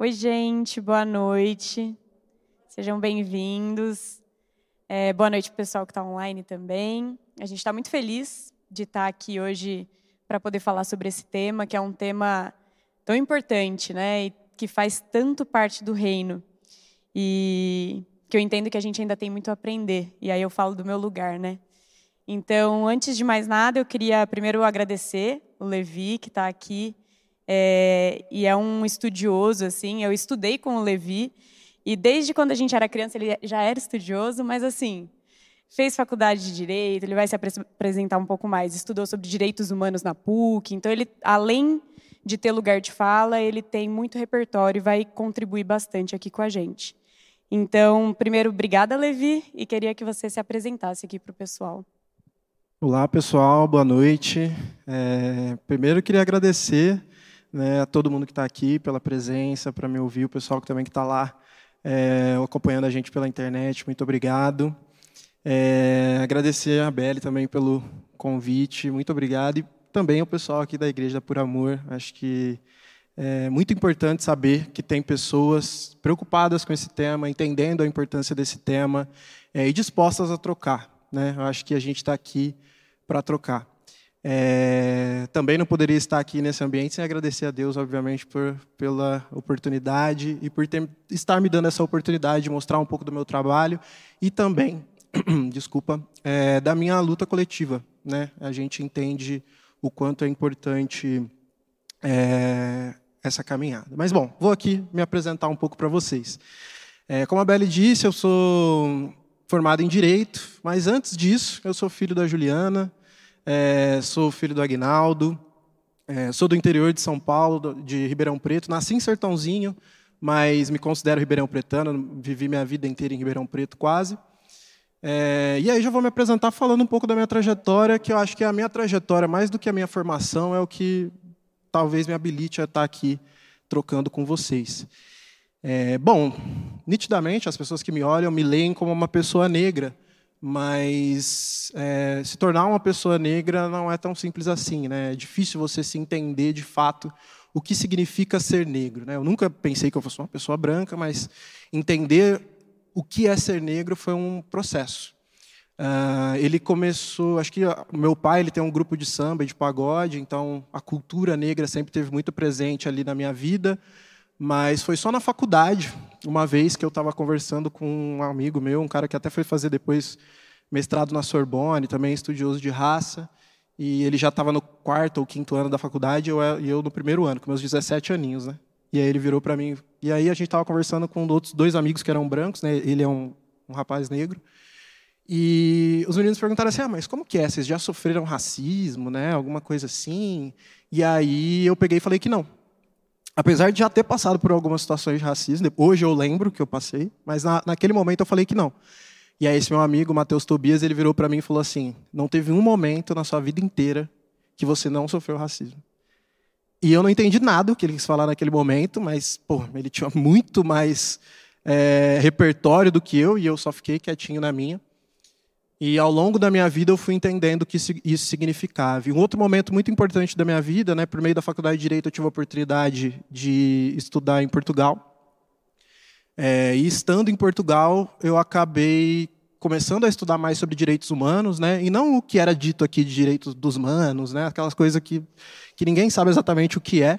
Oi, gente, boa noite. Sejam bem-vindos. É, boa noite, pessoal que está online também. A gente está muito feliz de estar tá aqui hoje para poder falar sobre esse tema, que é um tema tão importante, né? E que faz tanto parte do reino. E que eu entendo que a gente ainda tem muito a aprender. E aí eu falo do meu lugar, né? Então, antes de mais nada, eu queria primeiro agradecer o Levi, que está aqui, é, e é um estudioso, assim. Eu estudei com o Levi, e desde quando a gente era criança ele já era estudioso, mas assim, fez faculdade de direito, ele vai se apresentar um pouco mais, estudou sobre direitos humanos na PUC, então ele, além de ter lugar de fala, ele tem muito repertório e vai contribuir bastante aqui com a gente. Então, primeiro, obrigada, Levi, e queria que você se apresentasse aqui para o pessoal. Olá, pessoal, boa noite. É, primeiro, queria agradecer né, a todo mundo que está aqui pela presença, para me ouvir, o pessoal que também que está lá é, acompanhando a gente pela internet, muito obrigado. É, agradecer a Belle também pelo convite, muito obrigado. E também ao pessoal aqui da Igreja Por Amor, acho que é muito importante saber que tem pessoas preocupadas com esse tema, entendendo a importância desse tema é, e dispostas a trocar. Né? Eu acho que a gente está aqui para trocar. É, também não poderia estar aqui nesse ambiente sem agradecer a Deus, obviamente, por, pela oportunidade e por ter, estar me dando essa oportunidade de mostrar um pouco do meu trabalho e também, desculpa, é, da minha luta coletiva. Né? A gente entende o quanto é importante é, essa caminhada. Mas, bom, vou aqui me apresentar um pouco para vocês. É, como a Belle disse, eu sou formado em Direito, mas antes disso, eu sou filho da Juliana, é, sou filho do Agnaldo, é, sou do interior de São Paulo, de Ribeirão Preto, nasci em Sertãozinho, mas me considero ribeirão pretano, vivi minha vida inteira em Ribeirão Preto quase. É, e aí já vou me apresentar falando um pouco da minha trajetória, que eu acho que a minha trajetória, mais do que a minha formação, é o que talvez me habilite a estar aqui trocando com vocês. É, bom, nitidamente as pessoas que me olham me leem como uma pessoa negra, mas é, se tornar uma pessoa negra não é tão simples assim, né? É difícil você se entender de fato o que significa ser negro. Né? Eu nunca pensei que eu fosse uma pessoa branca, mas entender o que é ser negro foi um processo. Uh, ele começou, acho que meu pai ele tem um grupo de samba de pagode, então a cultura negra sempre teve muito presente ali na minha vida, mas foi só na faculdade, uma vez que eu estava conversando com um amigo meu, um cara que até foi fazer depois mestrado na Sorbonne, também estudioso de raça, e ele já estava no quarto ou quinto ano da faculdade, e eu, eu no primeiro ano, com meus 17 aninhos, né? E aí ele virou para mim, e aí a gente estava conversando com outros dois amigos que eram brancos, né? Ele é um, um rapaz negro, e os meninos perguntaram assim: ah, mas como que é? Vocês já sofreram racismo, né? Alguma coisa assim? E aí eu peguei e falei que não. Apesar de já ter passado por algumas situações de racismo, hoje eu lembro que eu passei, mas na, naquele momento eu falei que não. E aí esse meu amigo, Matheus Tobias, ele virou para mim e falou assim: não teve um momento na sua vida inteira que você não sofreu racismo. E eu não entendi nada do que ele quis falar naquele momento, mas pô, ele tinha muito mais é, repertório do que eu e eu só fiquei quietinho na minha. E ao longo da minha vida eu fui entendendo o que isso significava. E um outro momento muito importante da minha vida, né, por meio da faculdade de direito, eu tive a oportunidade de estudar em Portugal. É, e estando em Portugal, eu acabei começando a estudar mais sobre direitos humanos, né, e não o que era dito aqui de direitos dos humanos, né, aquelas coisas que, que ninguém sabe exatamente o que é,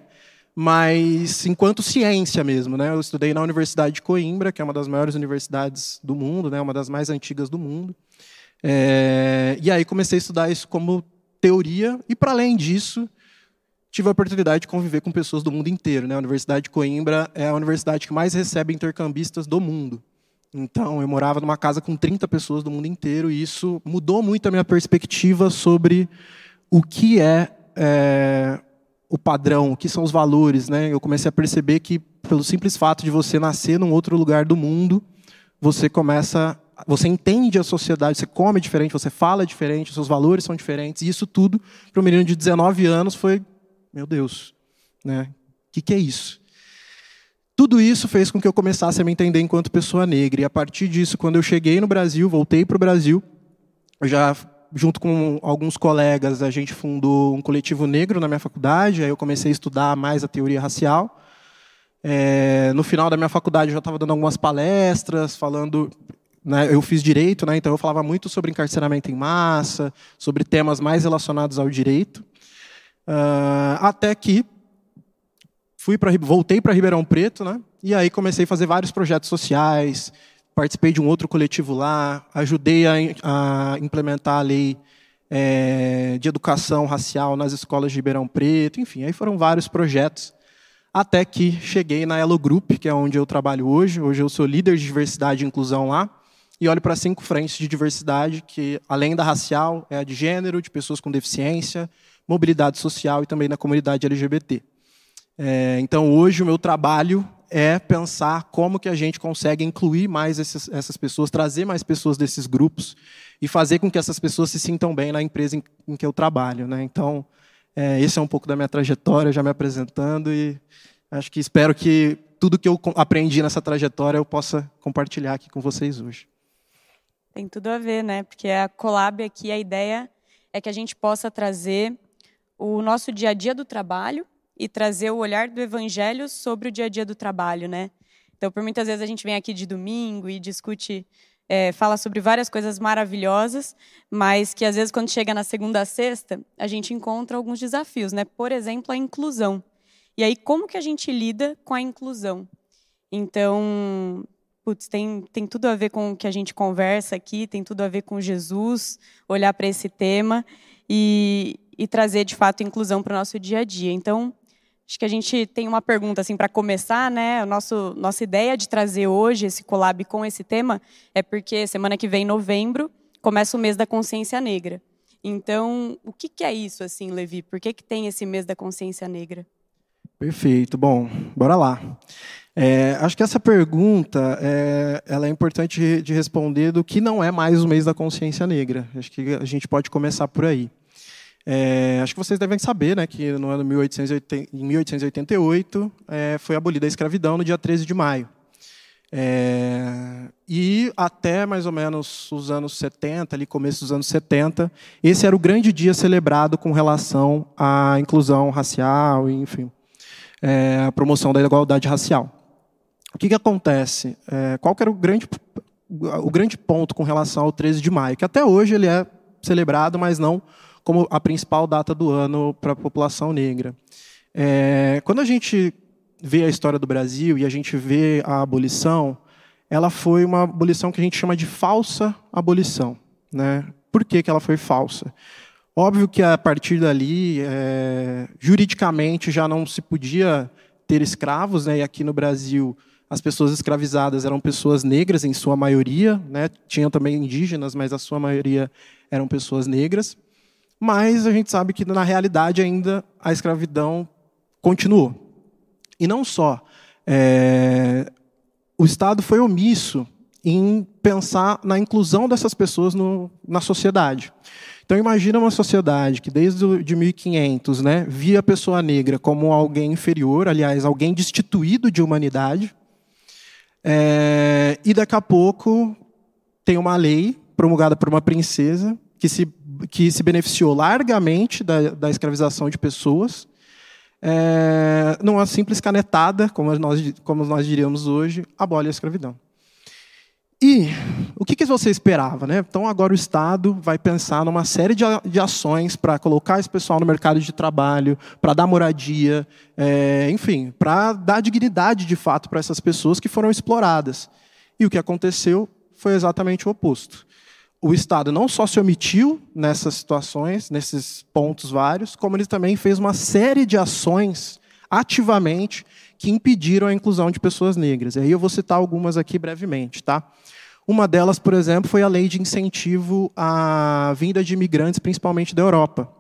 mas enquanto ciência mesmo. Né, eu estudei na Universidade de Coimbra, que é uma das maiores universidades do mundo, né, uma das mais antigas do mundo. É, e aí comecei a estudar isso como teoria, e para além disso, tive a oportunidade de conviver com pessoas do mundo inteiro. Né? A Universidade de Coimbra é a universidade que mais recebe intercambistas do mundo. Então, eu morava numa casa com 30 pessoas do mundo inteiro, e isso mudou muito a minha perspectiva sobre o que é, é o padrão, o que são os valores. Né? Eu comecei a perceber que, pelo simples fato de você nascer num outro lugar do mundo, você começa você entende a sociedade, você come diferente, você fala diferente, seus valores são diferentes. E isso tudo, para um menino de 19 anos, foi, meu Deus, né? O que, que é isso? Tudo isso fez com que eu começasse a me entender enquanto pessoa negra. E a partir disso, quando eu cheguei no Brasil, voltei para o Brasil, eu já junto com alguns colegas, a gente fundou um coletivo negro na minha faculdade. Aí eu comecei a estudar mais a teoria racial. É, no final da minha faculdade eu já estava dando algumas palestras, falando. Né, eu fiz direito, né, então eu falava muito sobre encarceramento em massa, sobre temas mais relacionados ao direito. Uh, até que fui para voltei para Ribeirão Preto, né? E aí comecei a fazer vários projetos sociais, participei de um outro coletivo lá, ajudei a, a implementar a lei é, de educação racial nas escolas de Ribeirão Preto, enfim, aí foram vários projetos, até que cheguei na Elo Group, que é onde eu trabalho hoje. Hoje eu sou líder de diversidade e inclusão lá, e olho para cinco frentes de diversidade, que além da racial, é a de gênero, de pessoas com deficiência, mobilidade social e também na comunidade LGBT. É, então, hoje o meu trabalho é pensar como que a gente consegue incluir mais essas pessoas, trazer mais pessoas desses grupos e fazer com que essas pessoas se sintam bem na empresa em, em que eu trabalho. Né? Então, é, esse é um pouco da minha trajetória, já me apresentando e acho que espero que tudo que eu aprendi nessa trajetória eu possa compartilhar aqui com vocês hoje. Tem tudo a ver, né? Porque a Colab aqui, a ideia é que a gente possa trazer o nosso dia a dia do trabalho e trazer o olhar do evangelho sobre o dia a dia do trabalho, né? Então, por muitas vezes a gente vem aqui de domingo e discute, é, fala sobre várias coisas maravilhosas, mas que às vezes quando chega na segunda a sexta, a gente encontra alguns desafios, né? Por exemplo, a inclusão. E aí, como que a gente lida com a inclusão? Então, putz, tem, tem tudo a ver com o que a gente conversa aqui, tem tudo a ver com Jesus, olhar para esse tema e, e trazer, de fato, inclusão para o nosso dia a dia. Então, Acho que a gente tem uma pergunta assim para começar, né? O nosso nossa ideia de trazer hoje esse collab com esse tema é porque semana que vem, novembro, começa o mês da consciência negra. Então, o que, que é isso, assim, Levi? Por que, que tem esse mês da consciência negra? Perfeito. Bom, bora lá. É, acho que essa pergunta é, ela é importante de responder do que não é mais o mês da consciência negra. Acho que a gente pode começar por aí. É, acho que vocês devem saber né, que no ano 1880, em 1888 é, foi abolida a escravidão no dia 13 de maio. É, e até mais ou menos os anos 70, ali começo dos anos 70, esse era o grande dia celebrado com relação à inclusão racial, enfim, é, a promoção da igualdade racial. O que, que acontece? É, qual que era o grande, o grande ponto com relação ao 13 de maio? Que até hoje ele é celebrado, mas não como a principal data do ano para a população negra. É, quando a gente vê a história do Brasil e a gente vê a abolição, ela foi uma abolição que a gente chama de falsa abolição. Né? Por que, que ela foi falsa? Óbvio que a partir dali, é, juridicamente, já não se podia ter escravos, né? e aqui no Brasil as pessoas escravizadas eram pessoas negras em sua maioria, né? tinham também indígenas, mas a sua maioria eram pessoas negras mas a gente sabe que na realidade ainda a escravidão continuou. E não só. É, o Estado foi omisso em pensar na inclusão dessas pessoas no, na sociedade. Então imagina uma sociedade que desde de 1500 né, via a pessoa negra como alguém inferior, aliás, alguém destituído de humanidade, é, e daqui a pouco tem uma lei promulgada por uma princesa que se que se beneficiou largamente da, da escravização de pessoas, é, numa simples canetada, como nós, como nós diríamos hoje, abole a escravidão. E o que, que você esperava? Né? Então, agora o Estado vai pensar numa série de, de ações para colocar esse pessoal no mercado de trabalho, para dar moradia, é, enfim, para dar dignidade de fato para essas pessoas que foram exploradas. E o que aconteceu foi exatamente o oposto o Estado não só se omitiu nessas situações, nesses pontos vários, como ele também fez uma série de ações ativamente que impediram a inclusão de pessoas negras. E aí eu vou citar algumas aqui brevemente, tá? Uma delas, por exemplo, foi a lei de incentivo à vinda de imigrantes, principalmente da Europa.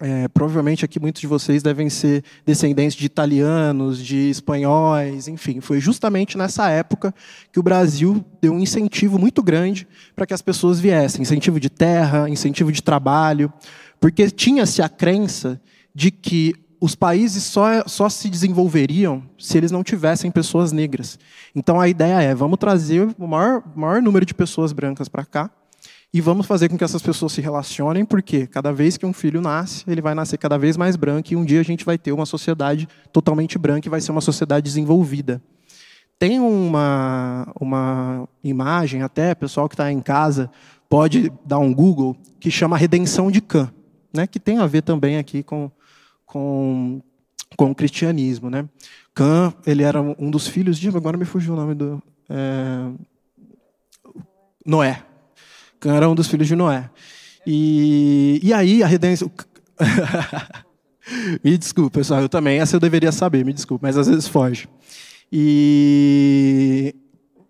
É, provavelmente aqui muitos de vocês devem ser descendentes de italianos, de espanhóis, enfim. Foi justamente nessa época que o Brasil deu um incentivo muito grande para que as pessoas viessem incentivo de terra, incentivo de trabalho, porque tinha-se a crença de que os países só, só se desenvolveriam se eles não tivessem pessoas negras. Então a ideia é: vamos trazer o maior, maior número de pessoas brancas para cá e vamos fazer com que essas pessoas se relacionem, porque cada vez que um filho nasce, ele vai nascer cada vez mais branco, e um dia a gente vai ter uma sociedade totalmente branca e vai ser uma sociedade desenvolvida. tem uma, uma imagem, até, pessoal que está em casa pode dar um Google, que chama Redenção de Cã, né, que tem a ver também aqui com, com, com o cristianismo. Né. Cã, ele era um dos filhos de. Agora me fugiu o nome do. É, Noé. Cã era um dos filhos de Noé. E, e aí a redenção. me desculpa, pessoal, eu também. Essa eu deveria saber, me desculpa, mas às vezes foge. E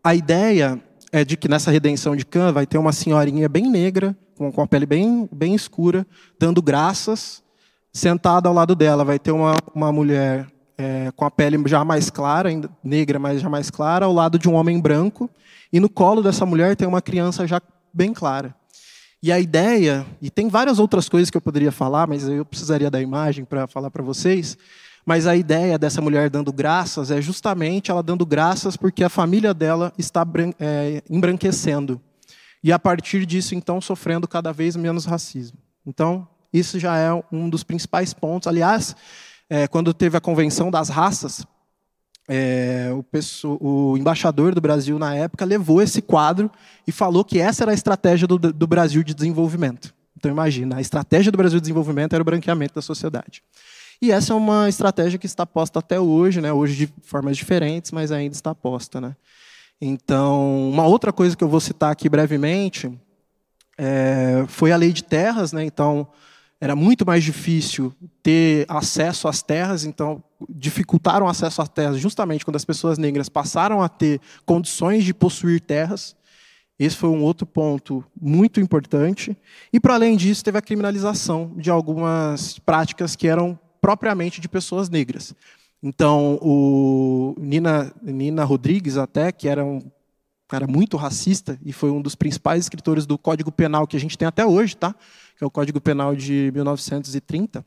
a ideia é de que nessa redenção de Cã vai ter uma senhorinha bem negra, com a pele bem, bem escura, dando graças. Sentada ao lado dela vai ter uma, uma mulher é, com a pele já mais clara, ainda, negra, mas já mais clara, ao lado de um homem branco. E no colo dessa mulher tem uma criança já bem clara. E a ideia, e tem várias outras coisas que eu poderia falar, mas eu precisaria da imagem para falar para vocês, mas a ideia dessa mulher dando graças é justamente ela dando graças porque a família dela está é, embranquecendo. E a partir disso, então, sofrendo cada vez menos racismo. Então, isso já é um dos principais pontos. Aliás, é, quando teve a convenção das raças, é, o, o, embaixador do Brasil na época levou esse quadro e falou que essa era a estratégia do, do Brasil de desenvolvimento. Então, imagina, a estratégia do Brasil de desenvolvimento era o branqueamento da sociedade. E essa é uma estratégia que está posta até hoje, né? hoje de formas diferentes, mas ainda está posta. Né? Então, uma outra coisa que eu vou citar aqui brevemente é, foi a lei de terras. Né? Então, era muito mais difícil ter acesso às terras, então dificultaram o acesso às terras justamente quando as pessoas negras passaram a ter condições de possuir terras. Esse foi um outro ponto muito importante. E, para além disso, teve a criminalização de algumas práticas que eram propriamente de pessoas negras. Então, o Nina, Nina Rodrigues, até, que era um cara muito racista e foi um dos principais escritores do Código Penal que a gente tem até hoje, tá? Que é o Código Penal de 1930.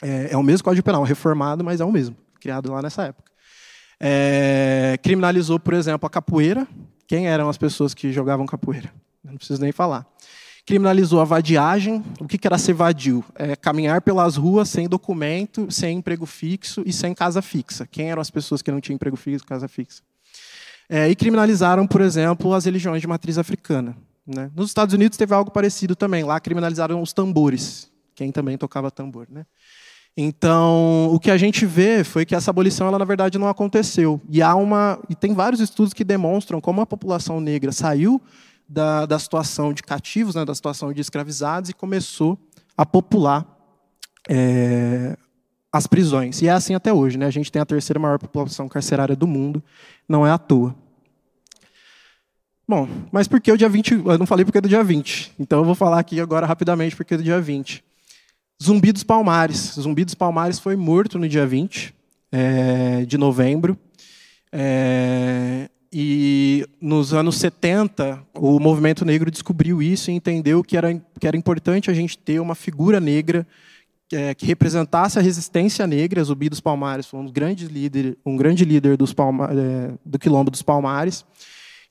É, é o mesmo Código Penal, reformado, mas é o mesmo, criado lá nessa época. É, criminalizou, por exemplo, a capoeira. Quem eram as pessoas que jogavam capoeira? Não preciso nem falar criminalizou a vadiagem. O que era ser vadio? É caminhar pelas ruas sem documento, sem emprego fixo e sem casa fixa. Quem eram as pessoas que não tinham emprego fixo casa fixa? É, e criminalizaram, por exemplo, as religiões de matriz africana. Né? Nos Estados Unidos teve algo parecido também. Lá criminalizaram os tambores. Quem também tocava tambor. Né? Então, o que a gente vê foi que essa abolição, ela na verdade não aconteceu. E há uma, e tem vários estudos que demonstram como a população negra saiu da, da situação de cativos, né, da situação de escravizados, e começou a popular é, as prisões. E é assim até hoje. Né? A gente tem a terceira maior população carcerária do mundo, não é à toa. Bom, mas por que o dia 20? Eu não falei porque é do dia 20. Então eu vou falar aqui agora rapidamente porque é do dia 20. Zumbi dos Palmares. Zumbi dos Palmares foi morto no dia 20 é, de novembro. É, e nos anos 70, o movimento negro descobriu isso e entendeu que era, que era importante a gente ter uma figura negra é, que representasse a resistência negra. Zumbi dos Palmares foi um grande líder, um grande líder dos Palma, do Quilombo dos Palmares.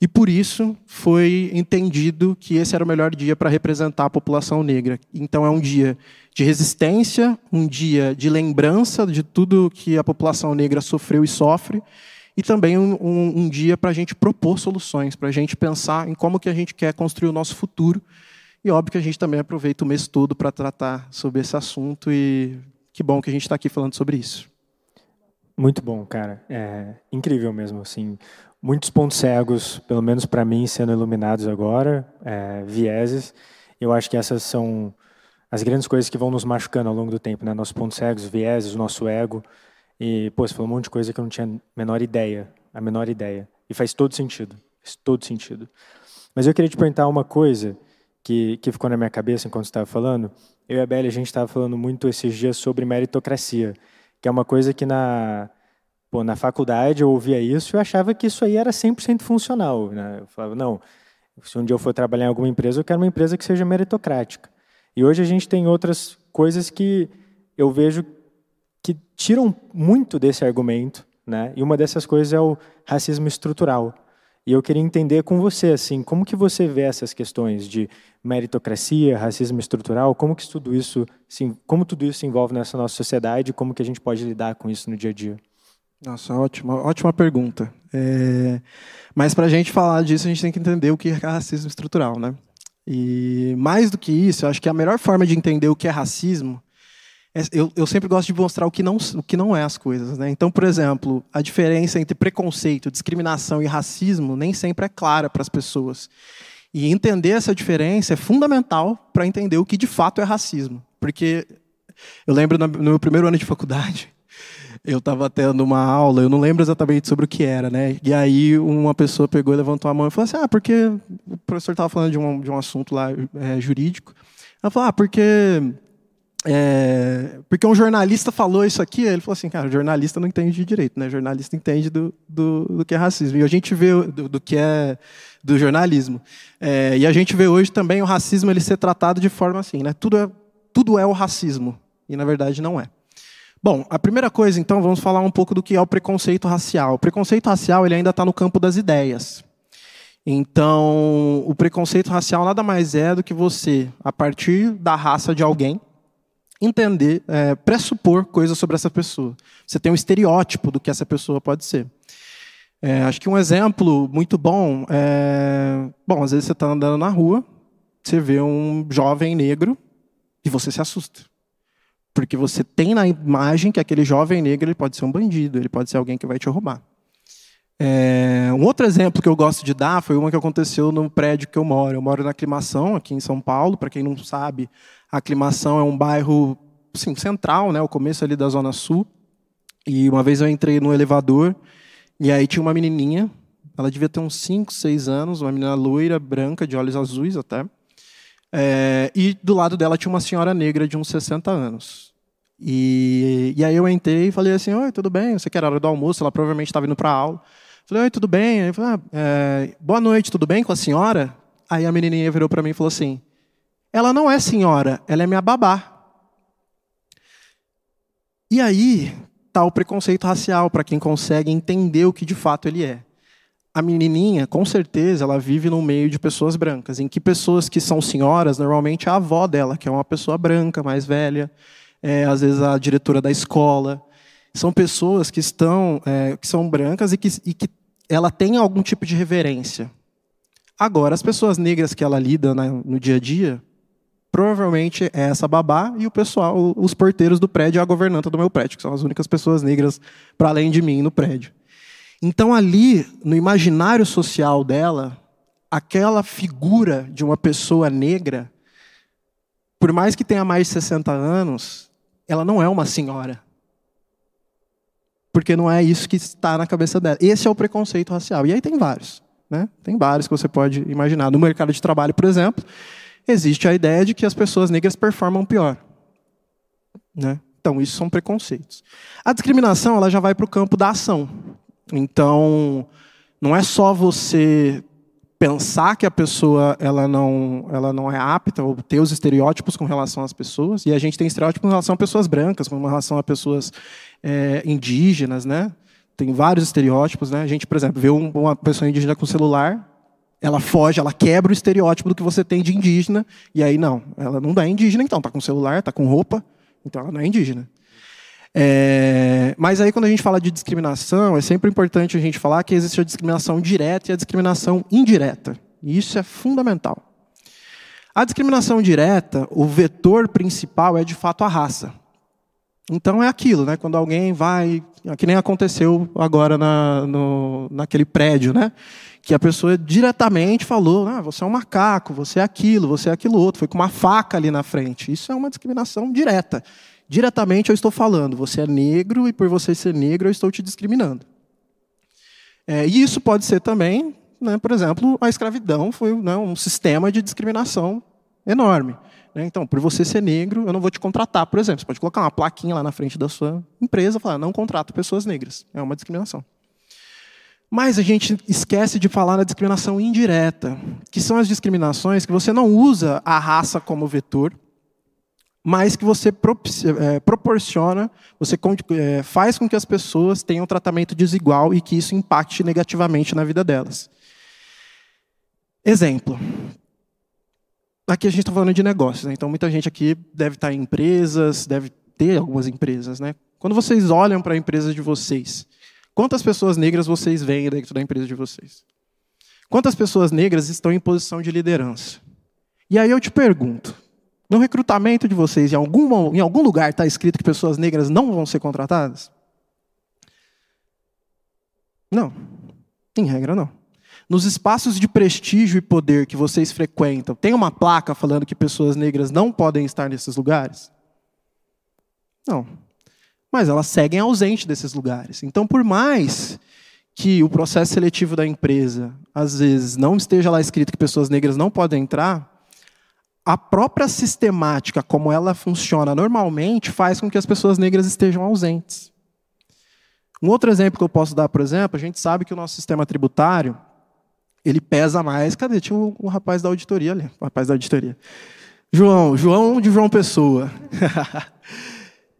E por isso foi entendido que esse era o melhor dia para representar a população negra. Então é um dia de resistência, um dia de lembrança de tudo que a população negra sofreu e sofre, e também um, um, um dia para a gente propor soluções, para a gente pensar em como que a gente quer construir o nosso futuro. E óbvio que a gente também aproveita o mês todo para tratar sobre esse assunto e que bom que a gente está aqui falando sobre isso. Muito bom, cara. É incrível mesmo, assim, muitos pontos cegos, pelo menos para mim, sendo iluminados agora, é, vieses. Eu acho que essas são as grandes coisas que vão nos machucando ao longo do tempo, né? Nossos pontos cegos, vieses, o nosso ego. E, pô, você falou um monte de coisa que eu não tinha a menor ideia, a menor ideia. E faz todo sentido, faz todo sentido. Mas eu queria te perguntar uma coisa que, que ficou na minha cabeça enquanto você estava falando. Eu e a Bela, a gente estava falando muito esses dias sobre meritocracia, que é uma coisa que na, pô, na faculdade eu ouvia isso e eu achava que isso aí era 100% funcional. Né? Eu falava, não, se um dia eu for trabalhar em alguma empresa, eu quero uma empresa que seja meritocrática. E hoje a gente tem outras coisas que eu vejo que tiram muito desse argumento, né? E uma dessas coisas é o racismo estrutural. E eu queria entender com você assim, como que você vê essas questões de meritocracia, racismo estrutural, como que tudo isso, sim, como tudo isso se envolve nessa nossa sociedade, como que a gente pode lidar com isso no dia a dia? Nossa, ótima, ótima pergunta. É, mas para a gente falar disso, a gente tem que entender o que é racismo estrutural, né? E mais do que isso, eu acho que a melhor forma de entender o que é racismo é, eu, eu, sempre gosto de mostrar o que não, o que não é as coisas. Né? Então, por exemplo, a diferença entre preconceito, discriminação e racismo nem sempre é clara para as pessoas. E entender essa diferença é fundamental para entender o que de fato é racismo. Porque eu lembro no meu primeiro ano de faculdade, eu estava tendo uma aula, eu não lembro exatamente sobre o que era, né? E aí uma pessoa pegou e levantou a mão e falou assim: Ah, porque o professor estava falando de um, de um assunto lá é, jurídico. Ela falou: Ah, porque. É, porque um jornalista falou isso aqui, ele falou assim, cara, jornalista não entende de direito, né? Jornalista entende do, do, do que é racismo. E a gente vê do, do que é do jornalismo. É, e a gente vê hoje também o racismo ele ser tratado de forma assim, né? Tudo é, tudo é o racismo. E na verdade não é. Bom, a primeira coisa, então, vamos falar um pouco do que é o preconceito racial. O preconceito racial ele ainda está no campo das ideias. Então, o preconceito racial nada mais é do que você, a partir da raça de alguém, entender, é, pressupor coisas sobre essa pessoa. Você tem um estereótipo do que essa pessoa pode ser. É, acho que um exemplo muito bom é. Bom, às vezes você está andando na rua, você vê um jovem negro e você se assusta. Porque você tem na imagem que aquele jovem negro ele pode ser um bandido, ele pode ser alguém que vai te roubar. É, um outro exemplo que eu gosto de dar foi uma que aconteceu no prédio que eu moro. Eu moro na Aclimação, aqui em São Paulo. Para quem não sabe, a Aclimação é um bairro assim, central, né, o começo ali da Zona Sul. E uma vez eu entrei no elevador e aí tinha uma menininha, ela devia ter uns 5, 6 anos, uma menina loira, branca, de olhos azuis até. É, e do lado dela tinha uma senhora negra de uns 60 anos. E, e aí eu entrei e falei assim: Oi, tudo bem? Você quer a hora do almoço? Ela provavelmente estava indo para aula. Falei: Oi, tudo bem? Aí eu falei, ah, é, Boa noite, tudo bem com a senhora? Aí a menininha virou para mim e falou assim: Ela não é senhora, ela é minha babá. E aí está o preconceito racial para quem consegue entender o que de fato ele é a menininha, com certeza, ela vive no meio de pessoas brancas, em que pessoas que são senhoras, normalmente é a avó dela, que é uma pessoa branca, mais velha, é, às vezes a diretora da escola. São pessoas que estão, é, que são brancas e que, e que ela tem algum tipo de reverência. Agora, as pessoas negras que ela lida né, no dia a dia, provavelmente é essa babá e o pessoal, os porteiros do prédio e a governanta do meu prédio, que são as únicas pessoas negras para além de mim no prédio. Então, ali, no imaginário social dela, aquela figura de uma pessoa negra, por mais que tenha mais de 60 anos, ela não é uma senhora. Porque não é isso que está na cabeça dela. Esse é o preconceito racial. E aí tem vários. Né? Tem vários que você pode imaginar. No mercado de trabalho, por exemplo, existe a ideia de que as pessoas negras performam pior. Né? Então, isso são preconceitos. A discriminação ela já vai para o campo da ação. Então, não é só você pensar que a pessoa ela não, ela não é apta ou ter os estereótipos com relação às pessoas. E a gente tem estereótipos com relação a pessoas brancas, com relação a pessoas é, indígenas, né? Tem vários estereótipos, né? A gente, por exemplo, vê uma pessoa indígena com celular, ela foge, ela quebra o estereótipo do que você tem de indígena, e aí não, ela não é indígena, então, está com celular, está com roupa, então ela não é indígena. É, mas aí, quando a gente fala de discriminação, é sempre importante a gente falar que existe a discriminação direta e a discriminação indireta. E isso é fundamental. A discriminação direta, o vetor principal é de fato a raça. Então é aquilo, né? Quando alguém vai, que nem aconteceu agora na, no, naquele prédio, né? Que a pessoa diretamente falou: ah, você é um macaco, você é aquilo, você é aquilo outro, foi com uma faca ali na frente. Isso é uma discriminação direta. Diretamente eu estou falando, você é negro e por você ser negro eu estou te discriminando. É, e isso pode ser também, né, por exemplo, a escravidão foi né, um sistema de discriminação enorme. Né? Então, por você ser negro, eu não vou te contratar, por exemplo. Você pode colocar uma plaquinha lá na frente da sua empresa e falar, não contrato pessoas negras. É uma discriminação. Mas a gente esquece de falar na discriminação indireta, que são as discriminações que você não usa a raça como vetor, mas que você é, proporciona, você é, faz com que as pessoas tenham um tratamento desigual e que isso impacte negativamente na vida delas. Exemplo. Aqui a gente está falando de negócios, né? então muita gente aqui deve estar em empresas, deve ter algumas empresas. Né? Quando vocês olham para a empresa de vocês, Quantas pessoas negras vocês veem dentro da empresa de vocês? Quantas pessoas negras estão em posição de liderança? E aí eu te pergunto, no recrutamento de vocês, em algum, em algum lugar está escrito que pessoas negras não vão ser contratadas? Não. Em regra, não. Nos espaços de prestígio e poder que vocês frequentam, tem uma placa falando que pessoas negras não podem estar nesses lugares? Não. Mas elas seguem ausente desses lugares. Então, por mais que o processo seletivo da empresa, às vezes, não esteja lá escrito que pessoas negras não podem entrar, a própria sistemática, como ela funciona normalmente, faz com que as pessoas negras estejam ausentes. Um outro exemplo que eu posso dar, por exemplo, a gente sabe que o nosso sistema tributário ele pesa mais. Cadê? Tinha o, rapaz da auditoria ali, o rapaz da auditoria. João, João de João Pessoa.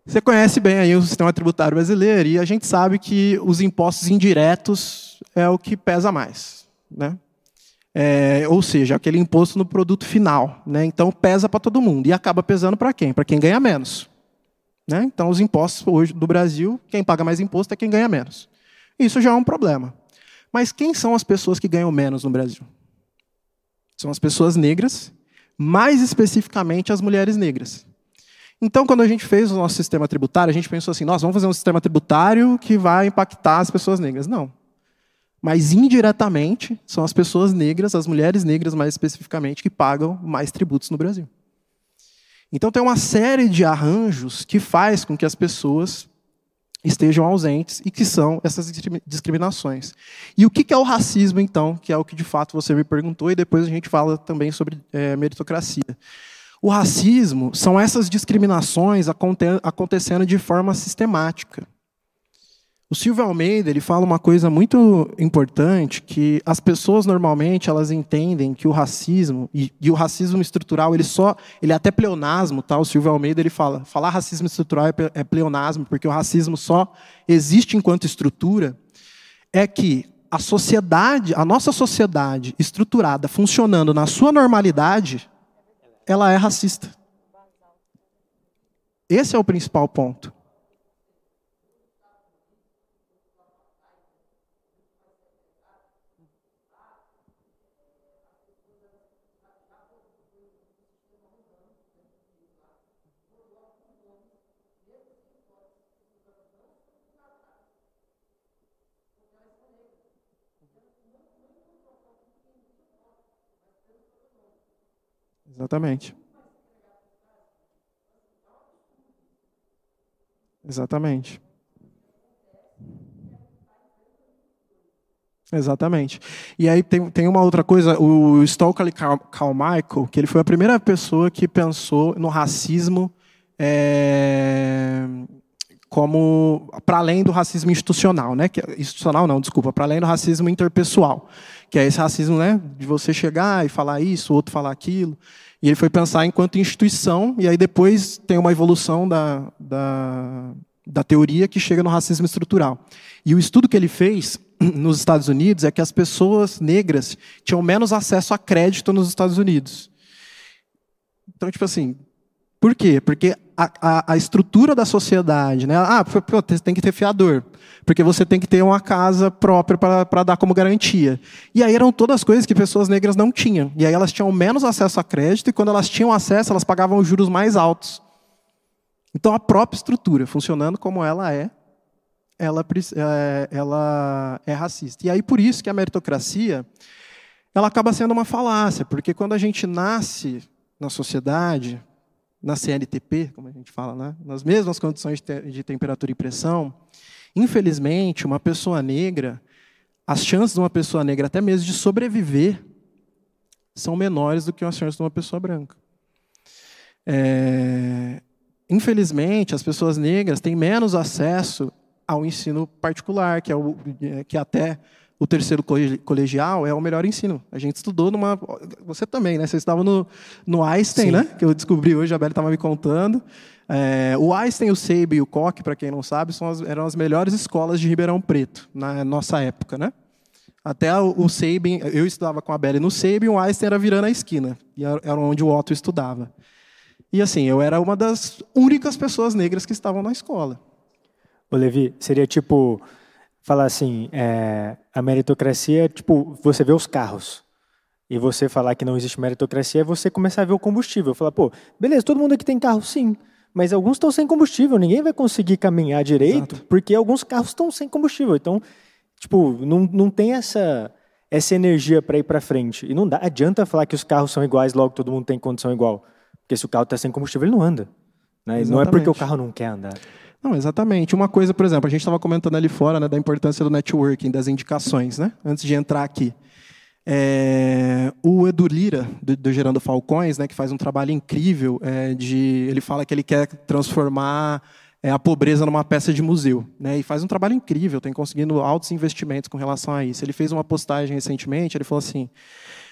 Você conhece bem aí o sistema tributário brasileiro e a gente sabe que os impostos indiretos é o que pesa mais, né? É, ou seja, aquele imposto no produto final, né? Então pesa para todo mundo e acaba pesando para quem? Para quem ganha menos, né? Então os impostos hoje do Brasil, quem paga mais imposto é quem ganha menos. Isso já é um problema. Mas quem são as pessoas que ganham menos no Brasil? São as pessoas negras, mais especificamente as mulheres negras. Então, quando a gente fez o nosso sistema tributário, a gente pensou assim: nós vamos fazer um sistema tributário que vai impactar as pessoas negras. Não. Mas indiretamente são as pessoas negras, as mulheres negras mais especificamente, que pagam mais tributos no Brasil. Então tem uma série de arranjos que faz com que as pessoas estejam ausentes e que são essas discriminações. E o que é o racismo, então, que é o que de fato você me perguntou, e depois a gente fala também sobre é, meritocracia. O racismo são essas discriminações acontecendo de forma sistemática. O Silvio Almeida ele fala uma coisa muito importante que as pessoas normalmente elas entendem que o racismo e, e, o racismo estrutural ele só ele é até pleonasmo, tá? O Silvio Almeida ele fala falar racismo estrutural é, é pleonasmo porque o racismo só existe enquanto estrutura é que a sociedade, a nossa sociedade estruturada funcionando na sua normalidade, ela é racista. Esse é o principal ponto. Exatamente. Exatamente. Exatamente. E aí tem, tem uma outra coisa, o Stokely Carmichael, que ele foi a primeira pessoa que pensou no racismo é, como para além do racismo institucional, né? É, institucional não, desculpa, para além do racismo interpessoal, que é esse racismo, né? De você chegar e falar isso, o outro falar aquilo. E ele foi pensar enquanto instituição, e aí depois tem uma evolução da, da, da teoria que chega no racismo estrutural. E o estudo que ele fez nos Estados Unidos é que as pessoas negras tinham menos acesso a crédito nos Estados Unidos. Então, tipo assim, por quê? Porque a, a, a estrutura da sociedade, né? Ah, pô, tem que ter fiador, porque você tem que ter uma casa própria para dar como garantia. E aí eram todas coisas que pessoas negras não tinham. E aí elas tinham menos acesso a crédito, e quando elas tinham acesso, elas pagavam os juros mais altos. Então a própria estrutura, funcionando como ela é, ela, é, ela é racista. E aí por isso que a meritocracia ela acaba sendo uma falácia, porque quando a gente nasce na sociedade, na CNTP, como a gente fala, né? nas mesmas condições de, te de temperatura e pressão, infelizmente, uma pessoa negra, as chances de uma pessoa negra, até mesmo de sobreviver, são menores do que as chances de uma pessoa branca. É, infelizmente, as pessoas negras têm menos acesso ao ensino particular, que é, o, que é até o terceiro colegial é o melhor ensino. A gente estudou numa. Você também, né? Você estava no, no Einstein, Sim. né? Que eu descobri hoje, a Bela estava me contando. É, o Einstein, o Seibe e o Koch, para quem não sabe, as, eram as melhores escolas de Ribeirão Preto, na nossa época, né? Até o, o Sabin, eu estudava com a Bela no Sabin, o Einstein era virando a esquina, e era onde o Otto estudava. E assim, eu era uma das únicas pessoas negras que estavam na escola. Ô Levi, seria tipo falar assim, é, a meritocracia, tipo, você vê os carros. E você falar que não existe meritocracia é você começar a ver o combustível. Falar, pô, beleza, todo mundo aqui tem carro, sim. Mas alguns estão sem combustível. Ninguém vai conseguir caminhar direito Exato. porque alguns carros estão sem combustível. Então, tipo, não, não tem essa, essa energia para ir para frente. E não dá, adianta falar que os carros são iguais, logo todo mundo tem condição igual. Porque se o carro está sem combustível, ele não anda. Né? Não é porque o carro não quer andar. Não, exatamente. Uma coisa, por exemplo, a gente estava comentando ali fora né, da importância do networking, das indicações, né? Antes de entrar aqui. É, o Edu Lira, do, do, Gerando Falcões, né, que faz um trabalho incrível, é, de, ele fala que ele quer transformar é, a pobreza numa peça de museu. Né, e faz um trabalho incrível, tem conseguindo altos investimentos com relação a isso. Ele fez uma postagem recentemente, ele falou assim,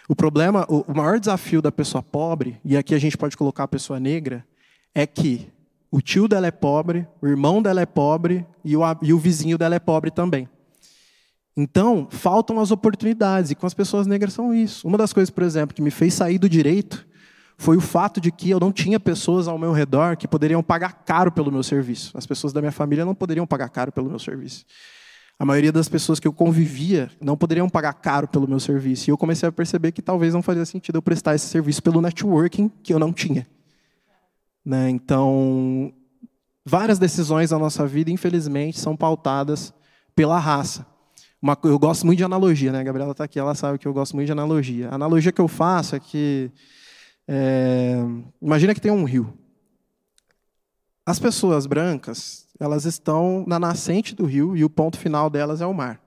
o problema, o, o maior desafio da pessoa pobre, e aqui a gente pode colocar a pessoa negra, é que o tio dela é pobre, o irmão dela é pobre e o, e o vizinho dela é pobre também. Então, faltam as oportunidades, e com as pessoas negras são isso. Uma das coisas, por exemplo, que me fez sair do direito foi o fato de que eu não tinha pessoas ao meu redor que poderiam pagar caro pelo meu serviço. As pessoas da minha família não poderiam pagar caro pelo meu serviço. A maioria das pessoas que eu convivia não poderiam pagar caro pelo meu serviço. E eu comecei a perceber que talvez não fazia sentido eu prestar esse serviço pelo networking que eu não tinha. Né? Então, várias decisões da nossa vida, infelizmente, são pautadas pela raça. Uma, eu gosto muito de analogia, né? A Gabriela está aqui, ela sabe que eu gosto muito de analogia. A analogia que eu faço é que. É, imagina que tem um rio. As pessoas brancas, elas estão na nascente do rio e o ponto final delas é o mar.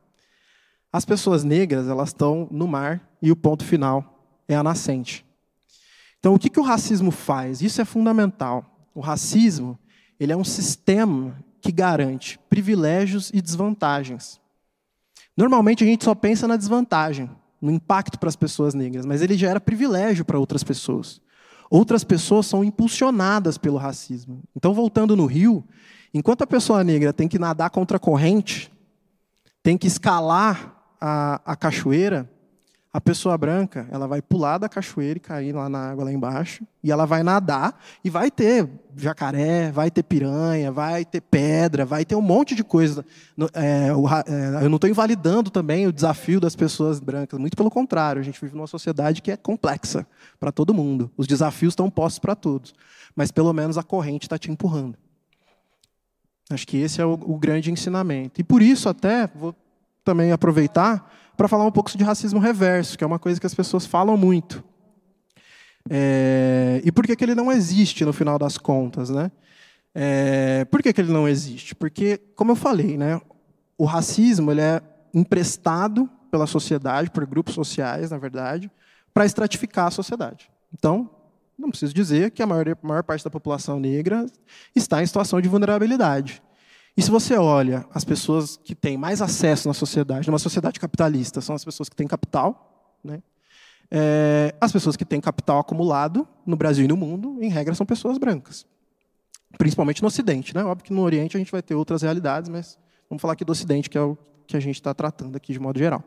As pessoas negras, elas estão no mar e o ponto final é a nascente. Então, o que, que o racismo faz? Isso é fundamental. O racismo ele é um sistema que garante privilégios e desvantagens. Normalmente a gente só pensa na desvantagem, no impacto para as pessoas negras, mas ele gera privilégio para outras pessoas. Outras pessoas são impulsionadas pelo racismo. Então, voltando no rio, enquanto a pessoa negra tem que nadar contra a corrente, tem que escalar a, a cachoeira, a pessoa branca, ela vai pular da cachoeira e cair lá na água lá embaixo, e ela vai nadar e vai ter jacaré, vai ter piranha, vai ter pedra, vai ter um monte de coisa. É, é, eu não estou invalidando também o desafio das pessoas brancas, muito pelo contrário, a gente vive numa sociedade que é complexa para todo mundo. Os desafios estão postos para todos, mas pelo menos a corrente está te empurrando. Acho que esse é o, o grande ensinamento. E por isso até vou também aproveitar para falar um pouco de racismo reverso, que é uma coisa que as pessoas falam muito. É, e por que, que ele não existe no final das contas? Né? É, por que, que ele não existe? Porque, como eu falei, né, o racismo ele é emprestado pela sociedade, por grupos sociais, na verdade, para estratificar a sociedade. Então, não preciso dizer que a maior, a maior parte da população negra está em situação de vulnerabilidade. E se você olha as pessoas que têm mais acesso na sociedade, numa sociedade capitalista, são as pessoas que têm capital. Né? É, as pessoas que têm capital acumulado no Brasil e no mundo, em regra, são pessoas brancas. Principalmente no Ocidente. Né? Óbvio que no Oriente a gente vai ter outras realidades, mas vamos falar aqui do Ocidente, que é o que a gente está tratando aqui de modo geral.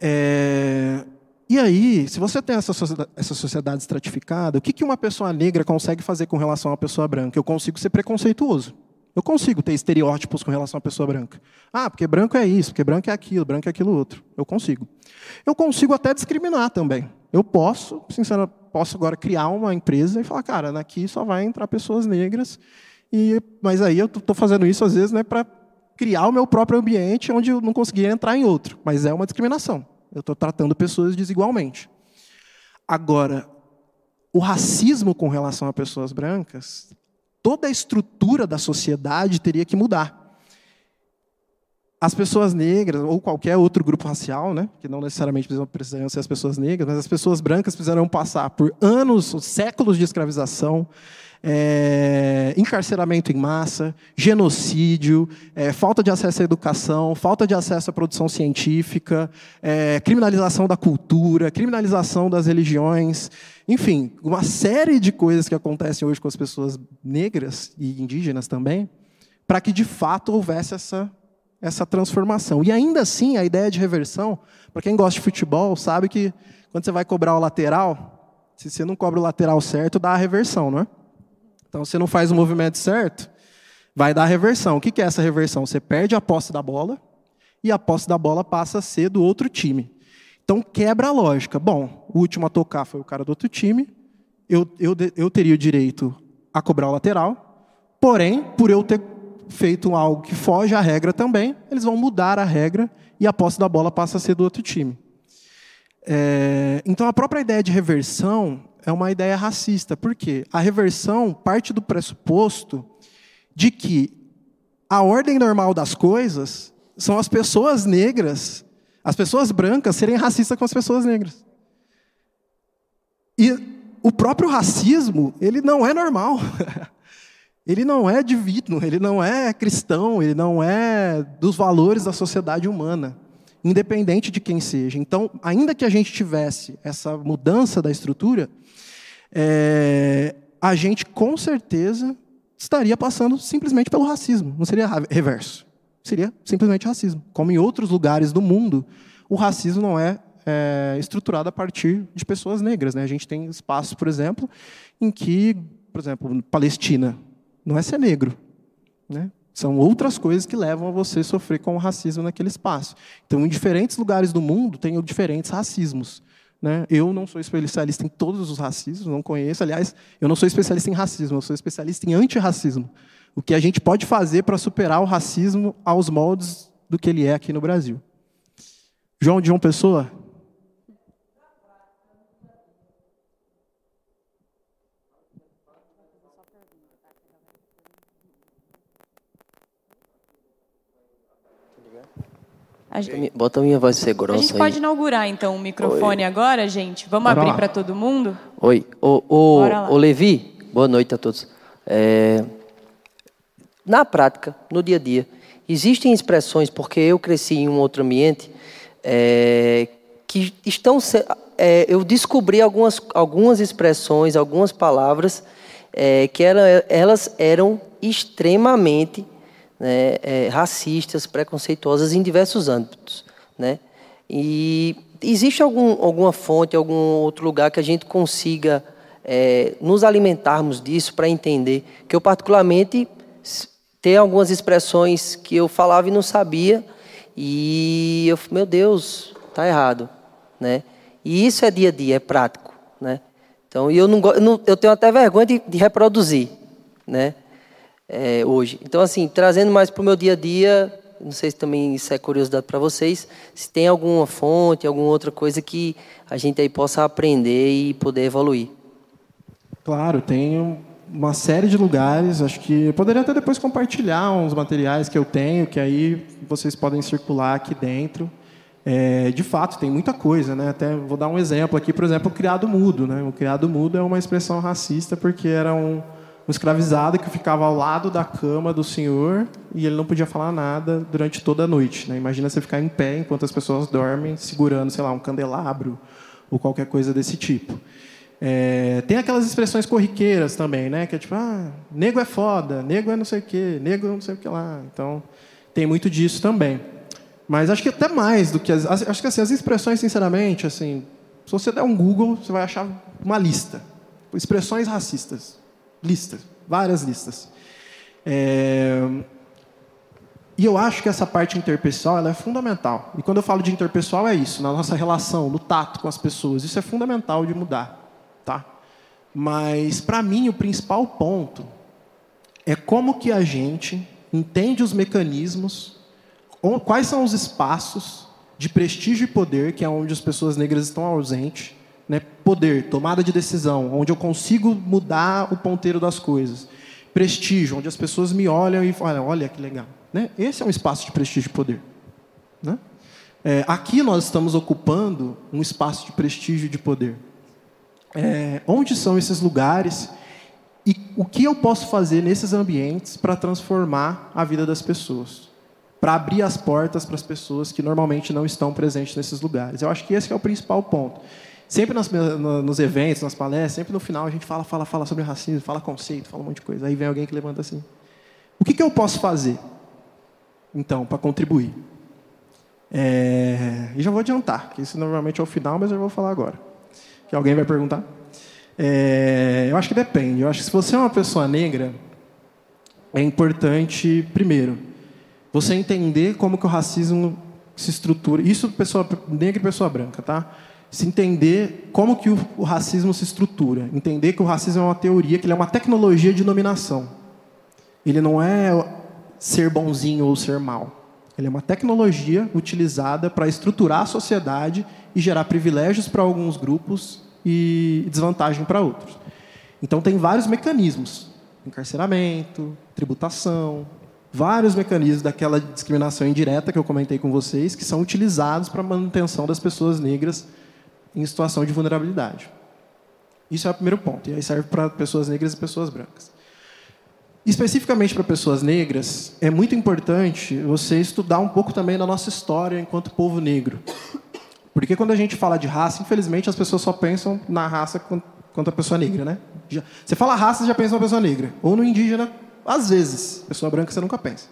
É, e aí, se você tem essa sociedade, essa sociedade estratificada, o que, que uma pessoa negra consegue fazer com relação uma pessoa branca? Eu consigo ser preconceituoso. Eu consigo ter estereótipos com relação à pessoa branca. Ah, porque branco é isso, porque branco é aquilo, branco é aquilo outro. Eu consigo. Eu consigo até discriminar também. Eu posso, sinceramente, posso agora criar uma empresa e falar, cara, aqui só vai entrar pessoas negras. E, mas aí eu estou fazendo isso às vezes né, para criar o meu próprio ambiente onde eu não conseguia entrar em outro. Mas é uma discriminação. Eu estou tratando pessoas desigualmente. Agora, o racismo com relação a pessoas brancas toda a estrutura da sociedade teria que mudar. As pessoas negras, ou qualquer outro grupo racial, né, que não necessariamente precisam ser as pessoas negras, mas as pessoas brancas precisarão passar por anos, séculos de escravização, é, encarceramento em massa, genocídio, é, falta de acesso à educação, falta de acesso à produção científica, é, criminalização da cultura, criminalização das religiões, enfim, uma série de coisas que acontecem hoje com as pessoas negras e indígenas também, para que de fato houvesse essa, essa transformação. E ainda assim, a ideia de reversão, para quem gosta de futebol, sabe que quando você vai cobrar o lateral, se você não cobra o lateral certo, dá a reversão, não é? Então, você não faz o movimento certo, vai dar reversão. O que é essa reversão? Você perde a posse da bola e a posse da bola passa a ser do outro time. Então quebra a lógica. Bom, o último a tocar foi o cara do outro time, eu, eu, eu teria o direito a cobrar o lateral, porém, por eu ter feito algo que foge à regra também, eles vão mudar a regra e a posse da bola passa a ser do outro time. É, então a própria ideia de reversão é uma ideia racista. Por quê? A reversão parte do pressuposto de que a ordem normal das coisas são as pessoas negras, as pessoas brancas serem racistas com as pessoas negras. E o próprio racismo, ele não é normal. ele não é divino, ele não é cristão, ele não é dos valores da sociedade humana, independente de quem seja. Então, ainda que a gente tivesse essa mudança da estrutura, é, a gente com certeza estaria passando simplesmente pelo racismo, não seria reverso. Seria simplesmente racismo. Como em outros lugares do mundo, o racismo não é, é estruturado a partir de pessoas negras. Né? A gente tem espaços, por exemplo, em que, por exemplo, Palestina não é ser negro. Né? São outras coisas que levam a você sofrer com o racismo naquele espaço. Então, em diferentes lugares do mundo, tem diferentes racismos. Né? Eu não sou especialista em todos os racismos, não conheço. Aliás, eu não sou especialista em racismo, eu sou especialista em antirracismo. O que a gente pode fazer para superar o racismo aos moldes do que ele é aqui no Brasil. João de João Pessoa, A gente, Bota a minha voz ser grossa A gente pode inaugurar, então, o microfone Oi. agora, gente? Vamos Bora abrir para todo mundo? Oi. O, o, o Levi, boa noite a todos. É, na prática, no dia a dia, existem expressões, porque eu cresci em um outro ambiente, é, que estão... É, eu descobri algumas, algumas expressões, algumas palavras, é, que ela, elas eram extremamente né, é, racistas, preconceituosas em diversos âmbitos. Né? E existe algum, alguma fonte, algum outro lugar que a gente consiga é, nos alimentarmos disso para entender que eu, particularmente, tenho algumas expressões que eu falava e não sabia, e eu, meu Deus, está errado. Né? E isso é dia a dia, é prático. Né? Então, eu, não, eu tenho até vergonha de, de reproduzir. Né? É, hoje. Então, assim, trazendo mais para o meu dia a dia, não sei se também isso é curiosidade para vocês, se tem alguma fonte, alguma outra coisa que a gente aí possa aprender e poder evoluir. Claro, tem uma série de lugares, acho que eu poderia até depois compartilhar uns materiais que eu tenho, que aí vocês podem circular aqui dentro. É, de fato, tem muita coisa, né? Até vou dar um exemplo aqui, por exemplo, o criado mudo, né? O criado mudo é uma expressão racista porque era um um escravizado que ficava ao lado da cama do senhor e ele não podia falar nada durante toda a noite. Né? Imagina você ficar em pé enquanto as pessoas dormem, segurando, sei lá, um candelabro ou qualquer coisa desse tipo. É, tem aquelas expressões corriqueiras também, né? Que é tipo, ah, nego é foda, nego é não sei o quê, nego é não sei o que lá. Então, tem muito disso também. Mas acho que até mais do que as, acho que assim, as expressões, sinceramente, assim, se você der um Google, você vai achar uma lista, expressões racistas listas, várias listas. É... E eu acho que essa parte interpessoal ela é fundamental. E quando eu falo de interpessoal é isso, na nossa relação, no tato com as pessoas. Isso é fundamental de mudar, tá? Mas para mim o principal ponto é como que a gente entende os mecanismos, quais são os espaços de prestígio e poder que é onde as pessoas negras estão ausentes né? Poder, tomada de decisão, onde eu consigo mudar o ponteiro das coisas. Prestígio, onde as pessoas me olham e falam, olha que legal. Né? Esse é um espaço de prestígio e poder. Né? É, aqui nós estamos ocupando um espaço de prestígio e de poder. É, onde são esses lugares e o que eu posso fazer nesses ambientes para transformar a vida das pessoas? Para abrir as portas para as pessoas que normalmente não estão presentes nesses lugares. Eu acho que esse é o principal ponto. Sempre nas, nos eventos, nas palestras, sempre no final a gente fala, fala, fala sobre racismo, fala conceito, fala um monte de coisa. Aí vem alguém que levanta assim. O que, que eu posso fazer, então, para contribuir? É, e já vou adiantar, que isso normalmente é o final, mas eu vou falar agora. Que alguém vai perguntar? É, eu acho que depende. Eu acho que se você é uma pessoa negra, é importante, primeiro, você entender como que o racismo se estrutura. Isso pessoa negra e pessoa branca, tá? Se entender como que o, o racismo se estrutura, entender que o racismo é uma teoria, que ele é uma tecnologia de dominação. Ele não é ser bonzinho ou ser mal. Ele é uma tecnologia utilizada para estruturar a sociedade e gerar privilégios para alguns grupos e desvantagem para outros. Então tem vários mecanismos: encarceramento, tributação, vários mecanismos daquela discriminação indireta que eu comentei com vocês, que são utilizados para a manutenção das pessoas negras em situação de vulnerabilidade. Isso é o primeiro ponto, e aí serve para pessoas negras e pessoas brancas. Especificamente para pessoas negras, é muito importante você estudar um pouco também da nossa história enquanto povo negro. Porque quando a gente fala de raça, infelizmente as pessoas só pensam na raça quanto a pessoa negra, né? você fala raça, já pensa na pessoa negra. Ou no indígena, às vezes. Pessoa branca você nunca pensa.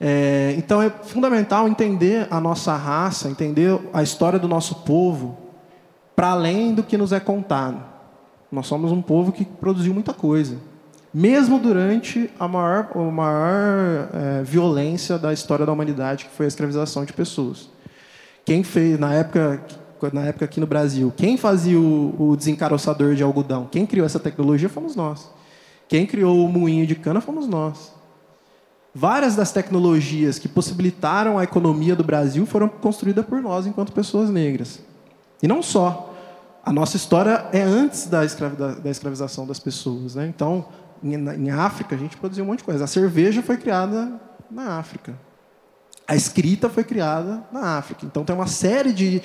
É, então é fundamental entender a nossa raça, entender a história do nosso povo, para além do que nos é contado. Nós somos um povo que produziu muita coisa mesmo durante a maior, a maior é, violência da história da humanidade, que foi a escravização de pessoas. Quem fez, na época, na época aqui no Brasil, quem fazia o, o desencaroçador de algodão, quem criou essa tecnologia fomos nós. Quem criou o moinho de cana fomos nós. Várias das tecnologias que possibilitaram a economia do Brasil foram construídas por nós enquanto pessoas negras. E não só. A nossa história é antes da, da escravização das pessoas. Né? Então, em África, a gente produziu um monte de coisa. A cerveja foi criada na África. A escrita foi criada na África. Então tem uma série de,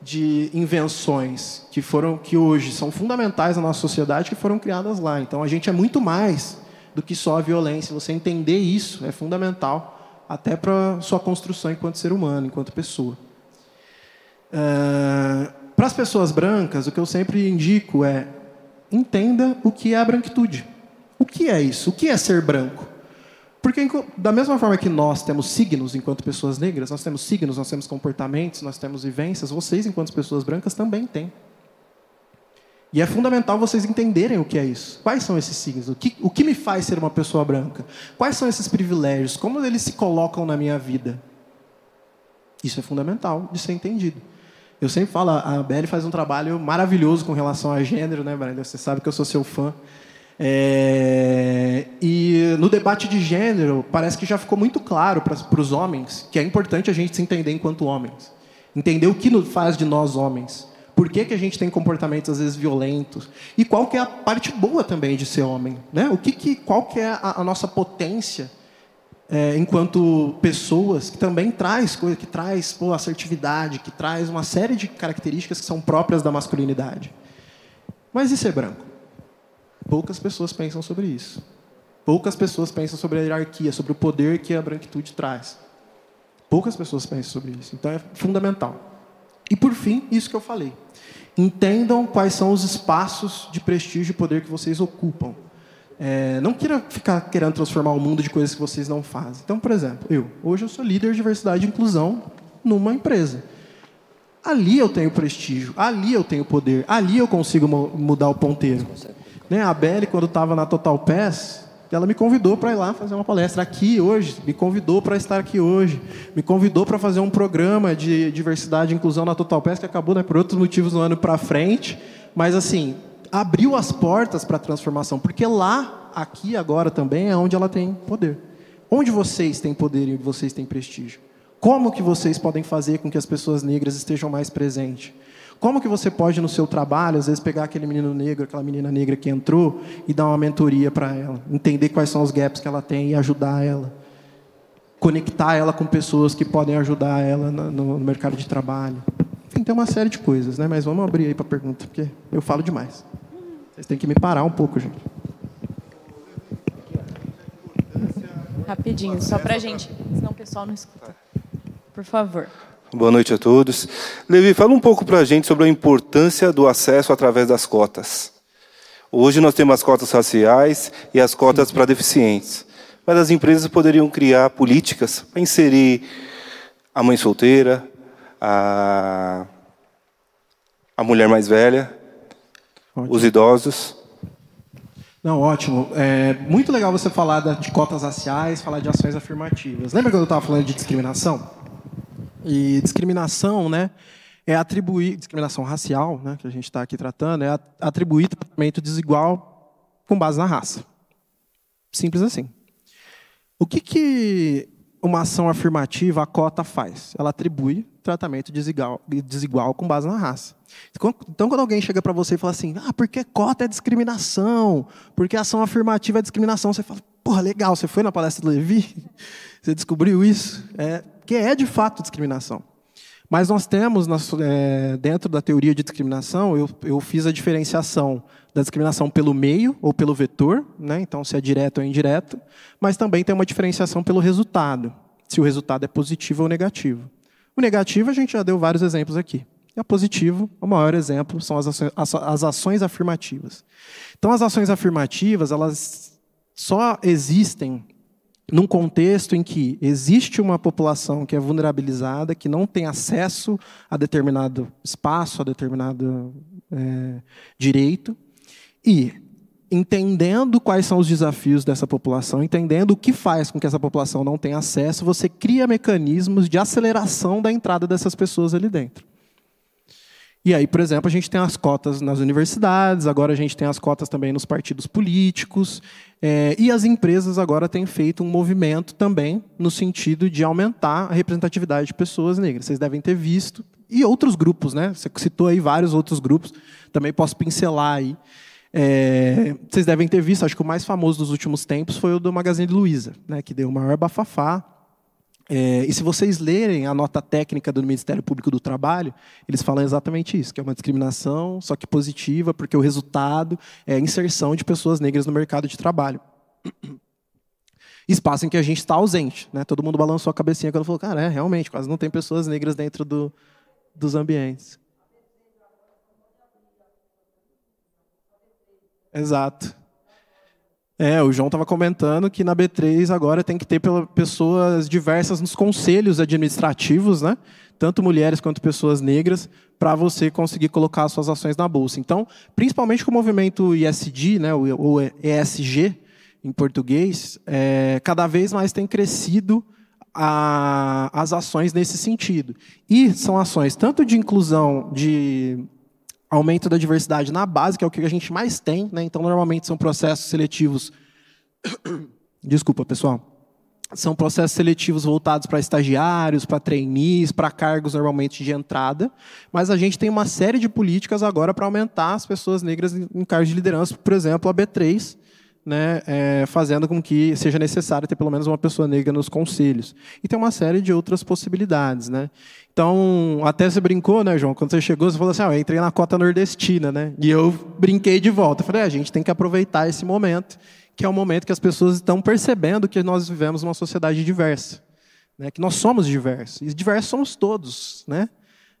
de invenções que foram que hoje são fundamentais na nossa sociedade que foram criadas lá. Então a gente é muito mais do que só a violência. Você entender isso é fundamental até para sua construção enquanto ser humano, enquanto pessoa. Uh, para as pessoas brancas, o que eu sempre indico é entenda o que é a branquitude. O que é isso? O que é ser branco? Porque, da mesma forma que nós temos signos enquanto pessoas negras, nós temos signos, nós temos comportamentos, nós temos vivências, vocês, enquanto pessoas brancas, também têm. E é fundamental vocês entenderem o que é isso. Quais são esses signos? O que, o que me faz ser uma pessoa branca? Quais são esses privilégios? Como eles se colocam na minha vida? Isso é fundamental de ser entendido. Eu sempre falo, a Belle faz um trabalho maravilhoso com relação a gênero, né, Brenda? Você sabe que eu sou seu fã. É, e no debate de gênero, parece que já ficou muito claro para os homens que é importante a gente se entender enquanto homens. Entender o que faz de nós homens. Por que, que a gente tem comportamentos às vezes violentos? E qual que é a parte boa também de ser homem? Né? O que, que qual que é a, a nossa potência é, enquanto pessoas que também traz coisa, que traz pô, assertividade, que traz uma série de características que são próprias da masculinidade. Mas e ser branco? Poucas pessoas pensam sobre isso. Poucas pessoas pensam sobre a hierarquia, sobre o poder que a branquitude traz. Poucas pessoas pensam sobre isso. Então é fundamental. E por fim, isso que eu falei. Entendam quais são os espaços de prestígio e poder que vocês ocupam. É, não queira ficar querendo transformar o mundo de coisas que vocês não fazem. Então, por exemplo, eu hoje eu sou líder de diversidade e inclusão numa empresa. Ali eu tenho prestígio, ali eu tenho poder, ali eu consigo mudar o ponteiro. Né? A Belle, quando estava na Total Pass, ela me convidou para ir lá fazer uma palestra aqui hoje, me convidou para estar aqui hoje, me convidou para fazer um programa de diversidade e inclusão na Total Pass, que acabou né, por outros motivos no ano para frente, mas assim, abriu as portas para a transformação, porque lá, aqui agora também é onde ela tem poder. Onde vocês têm poder e vocês têm prestígio? Como que vocês podem fazer com que as pessoas negras estejam mais presentes? Como que você pode, no seu trabalho, às vezes pegar aquele menino negro, aquela menina negra que entrou e dar uma mentoria para ela, entender quais são os gaps que ela tem e ajudar ela, conectar ela com pessoas que podem ajudar ela no, mercado de trabalho. Enfim, tem uma série de coisas, né? Mas vamos abrir aí para a pergunta, porque eu falo demais. Vocês têm que me parar um pouco, gente. Rapidinho, só para a gente, senão o pessoal não escuta. Por favor. Boa noite a todos. Levi, fala um pouco para a gente sobre a importância do acesso através das cotas. Hoje nós temos as cotas raciais e as cotas para deficientes. Mas as empresas poderiam criar políticas para inserir a mãe solteira, a, a mulher mais velha, Ótimo. os idosos. Não, ótimo. É muito legal você falar de cotas raciais, falar de ações afirmativas. Lembra quando eu estava falando de discriminação? E discriminação, né, é atribuir discriminação racial, né, que a gente está aqui tratando, é atribuir tratamento desigual com base na raça. Simples assim. O que, que uma ação afirmativa, a cota faz? Ela atribui tratamento desigual, desigual com base na raça. Então, quando alguém chega para você e fala assim, ah, porque cota é discriminação, porque ação afirmativa é discriminação, você fala, porra, legal, você foi na palestra do Levi? Você descobriu isso? É, que é de fato discriminação. Mas nós temos, é, dentro da teoria de discriminação, eu, eu, fiz a diferenciação da discriminação pelo meio ou pelo vetor, né? então se é direto ou indireto, mas também tem uma diferenciação pelo resultado, se o resultado é positivo ou negativo. O negativo a gente já deu vários exemplos aqui. E positivo, o maior exemplo são as ações, as ações afirmativas. Então, as ações afirmativas, elas só existem num contexto em que existe uma população que é vulnerabilizada, que não tem acesso a determinado espaço, a determinado é, direito, e entendendo quais são os desafios dessa população, entendendo o que faz com que essa população não tenha acesso, você cria mecanismos de aceleração da entrada dessas pessoas ali dentro. E aí, por exemplo, a gente tem as cotas nas universidades, agora a gente tem as cotas também nos partidos políticos, é, e as empresas agora têm feito um movimento também no sentido de aumentar a representatividade de pessoas negras. Vocês devem ter visto, e outros grupos, né? Você citou aí vários outros grupos, também posso pincelar aí. É, vocês devem ter visto, acho que o mais famoso dos últimos tempos foi o do Magazine Luiza, né, que deu o maior bafafá é, e se vocês lerem a nota técnica do Ministério Público do Trabalho, eles falam exatamente isso, que é uma discriminação, só que positiva, porque o resultado é a inserção de pessoas negras no mercado de trabalho. Espaço em que a gente está ausente. Né? Todo mundo balançou a cabecinha quando falou, cara, é, realmente, quase não tem pessoas negras dentro do, dos ambientes. Exato. É, o João estava comentando que na B3 agora tem que ter pessoas diversas nos conselhos administrativos, né? tanto mulheres quanto pessoas negras, para você conseguir colocar suas ações na bolsa. Então, principalmente com o movimento ISD, né, ou ESG em português, é, cada vez mais tem crescido a, as ações nesse sentido. E são ações tanto de inclusão de aumento da diversidade na base, que é o que a gente mais tem, né? então normalmente são processos seletivos. Desculpa, pessoal. São processos seletivos voltados para estagiários, para trainees, para cargos normalmente de entrada, mas a gente tem uma série de políticas agora para aumentar as pessoas negras em cargos de liderança, por exemplo, a B3, né, é, fazendo com que seja necessário ter pelo menos uma pessoa negra nos conselhos. E tem uma série de outras possibilidades. Né? Então, até você brincou, né, João? Quando você chegou, você falou assim: ah, eu entrei na cota nordestina. Né? E eu brinquei de volta. Eu falei: é, a gente tem que aproveitar esse momento, que é o momento que as pessoas estão percebendo que nós vivemos uma sociedade diversa. Né? Que nós somos diversos. E diversos somos todos. Né?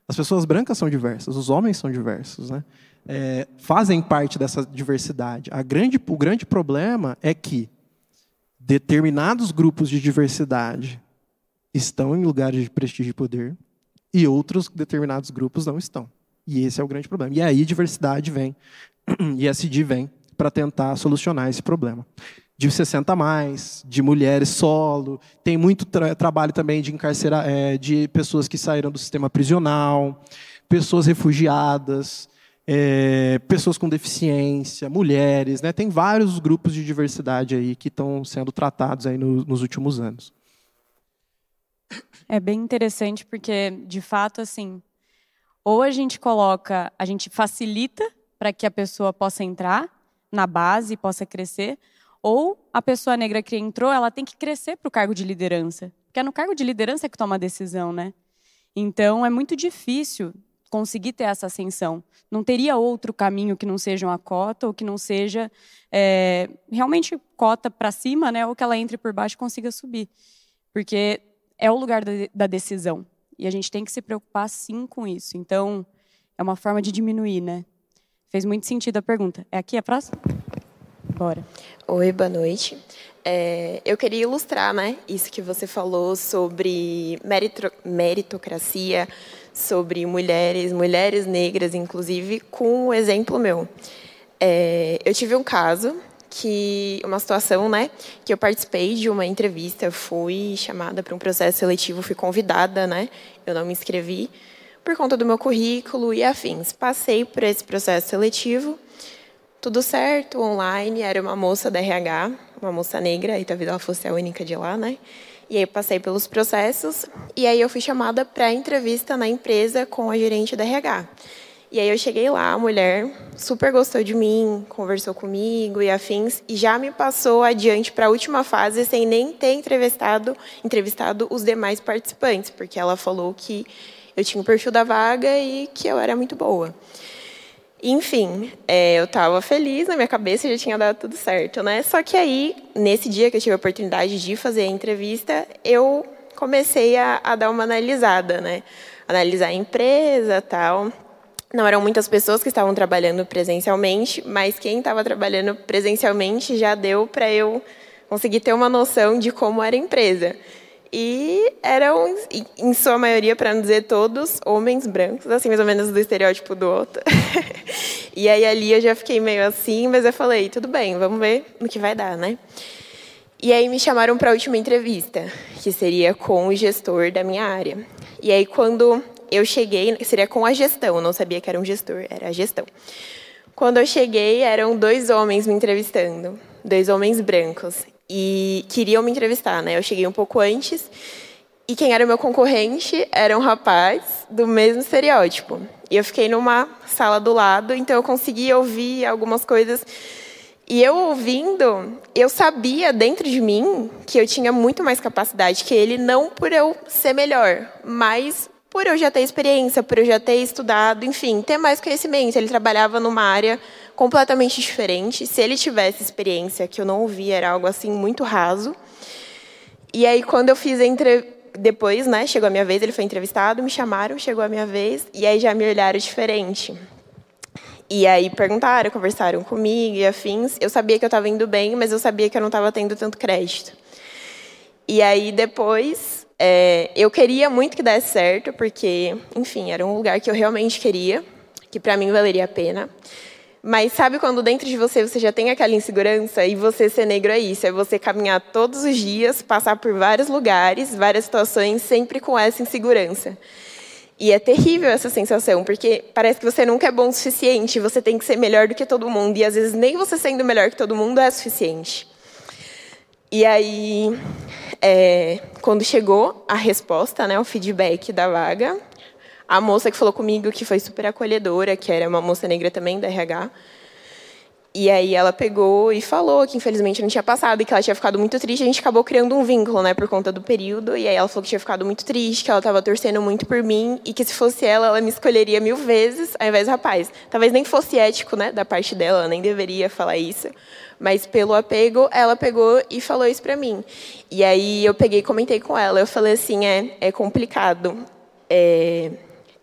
As pessoas brancas são diversas, os homens são diversos. Né? é, fazem parte dessa diversidade. A grande, o grande problema é que determinados grupos de diversidade estão em lugares de prestígio e poder e outros determinados grupos não estão. E esse é o grande problema. E aí diversidade vem, e SD vem para tentar solucionar esse problema. De 60 a mais, de mulheres solo, tem muito tra trabalho também de encarcerar, é, de pessoas que saíram do sistema prisional, pessoas refugiadas, é, pessoas com deficiência, mulheres, né? Tem vários grupos de diversidade aí que estão sendo tratados aí no, nos últimos anos. É bem interessante porque, de fato, assim, ou a gente coloca, a gente facilita para que a pessoa possa entrar na base possa crescer, ou a pessoa negra que entrou, ela tem que crescer para o cargo de liderança, porque é no cargo de liderança que toma a decisão, né? Então é muito difícil conseguir ter essa ascensão. Não teria outro caminho que não seja uma cota ou que não seja é, realmente cota para cima, né? Ou que ela entre por baixo e consiga subir, porque é o lugar da, da decisão e a gente tem que se preocupar sim com isso. Então é uma forma de diminuir, né? Fez muito sentido a pergunta. É aqui a próxima? Bora. Oi, boa noite. É, eu queria ilustrar, né, isso que você falou sobre meritocracia, sobre mulheres, mulheres negras, inclusive, com um exemplo meu. É, eu tive um caso que uma situação, né, que eu participei de uma entrevista, fui chamada para um processo seletivo, fui convidada, né? Eu não me inscrevi por conta do meu currículo e afins. Passei por esse processo seletivo, tudo certo, online, era uma moça da RH, uma moça negra, e talvez ela fosse a única de lá, né? E aí eu passei pelos processos e aí eu fui chamada para entrevista na empresa com a gerente da RH. E aí eu cheguei lá, a mulher super gostou de mim, conversou comigo e afins, e já me passou adiante para a última fase sem nem ter entrevistado, entrevistado os demais participantes, porque ela falou que eu tinha o perfil da vaga e que eu era muito boa. Enfim, é, eu estava feliz na minha cabeça, já tinha dado tudo certo, né? Só que aí, nesse dia que eu tive a oportunidade de fazer a entrevista, eu comecei a, a dar uma analisada, né? Analisar a empresa, tal. Não eram muitas pessoas que estavam trabalhando presencialmente, mas quem estava trabalhando presencialmente já deu para eu conseguir ter uma noção de como era a empresa. E eram, em sua maioria, para não dizer todos, homens brancos, assim, mais ou menos do estereótipo do outro. e aí ali eu já fiquei meio assim, mas eu falei, tudo bem, vamos ver no que vai dar, né? E aí me chamaram para a última entrevista, que seria com o gestor da minha área. E aí quando eu cheguei, seria com a gestão, não sabia que era um gestor, era a gestão. Quando eu cheguei, eram dois homens me entrevistando, dois homens brancos, e queriam me entrevistar, né? Eu cheguei um pouco antes, e quem era meu concorrente era um rapaz do mesmo estereótipo. E eu fiquei numa sala do lado, então eu consegui ouvir algumas coisas. E eu ouvindo, eu sabia dentro de mim que eu tinha muito mais capacidade que ele, não por eu ser melhor, mas por eu já ter experiência, por eu já ter estudado, enfim, ter mais conhecimento. Ele trabalhava numa área completamente diferente. Se ele tivesse experiência, que eu não ouvi, era algo assim muito raso. E aí, quando eu fiz a entrevista, depois, né, chegou a minha vez, ele foi entrevistado, me chamaram, chegou a minha vez, e aí já me olharam diferente. E aí perguntaram, conversaram comigo e afins. Eu sabia que eu estava indo bem, mas eu sabia que eu não estava tendo tanto crédito. E aí depois é, eu queria muito que desse certo, porque, enfim, era um lugar que eu realmente queria, que para mim valeria a pena. Mas sabe quando dentro de você você já tem aquela insegurança e você ser negro é isso, é você caminhar todos os dias, passar por vários lugares, várias situações, sempre com essa insegurança. E é terrível essa sensação, porque parece que você nunca é bom o suficiente, você tem que ser melhor do que todo mundo, e às vezes nem você sendo melhor que todo mundo é suficiente. E aí, é, quando chegou a resposta, né, o feedback da vaga, a moça que falou comigo, que foi super acolhedora, que era uma moça negra também da RH, e aí ela pegou e falou que infelizmente não tinha passado e que ela tinha ficado muito triste. A gente acabou criando um vínculo, né, por conta do período. E aí ela falou que tinha ficado muito triste, que ela estava torcendo muito por mim e que se fosse ela, ela me escolheria mil vezes ao invés do rapaz. Talvez nem fosse ético, né, da parte dela, ela nem deveria falar isso. Mas pelo apego, ela pegou e falou isso para mim. E aí eu peguei e comentei com ela. Eu falei assim, é, é complicado. É,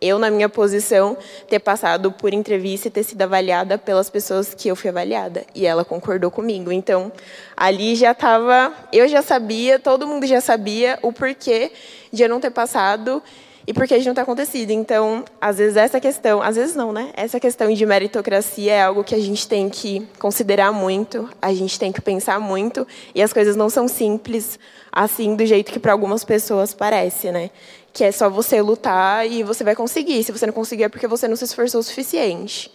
eu, na minha posição, ter passado por entrevista e ter sido avaliada pelas pessoas que eu fui avaliada. E ela concordou comigo. Então, ali já estava. Eu já sabia, todo mundo já sabia o porquê de eu não ter passado e por que de não ter acontecido. Então, às vezes, essa questão. Às vezes, não, né? Essa questão de meritocracia é algo que a gente tem que considerar muito, a gente tem que pensar muito. E as coisas não são simples assim, do jeito que para algumas pessoas parece, né? que é só você lutar e você vai conseguir. Se você não conseguir é porque você não se esforçou o suficiente.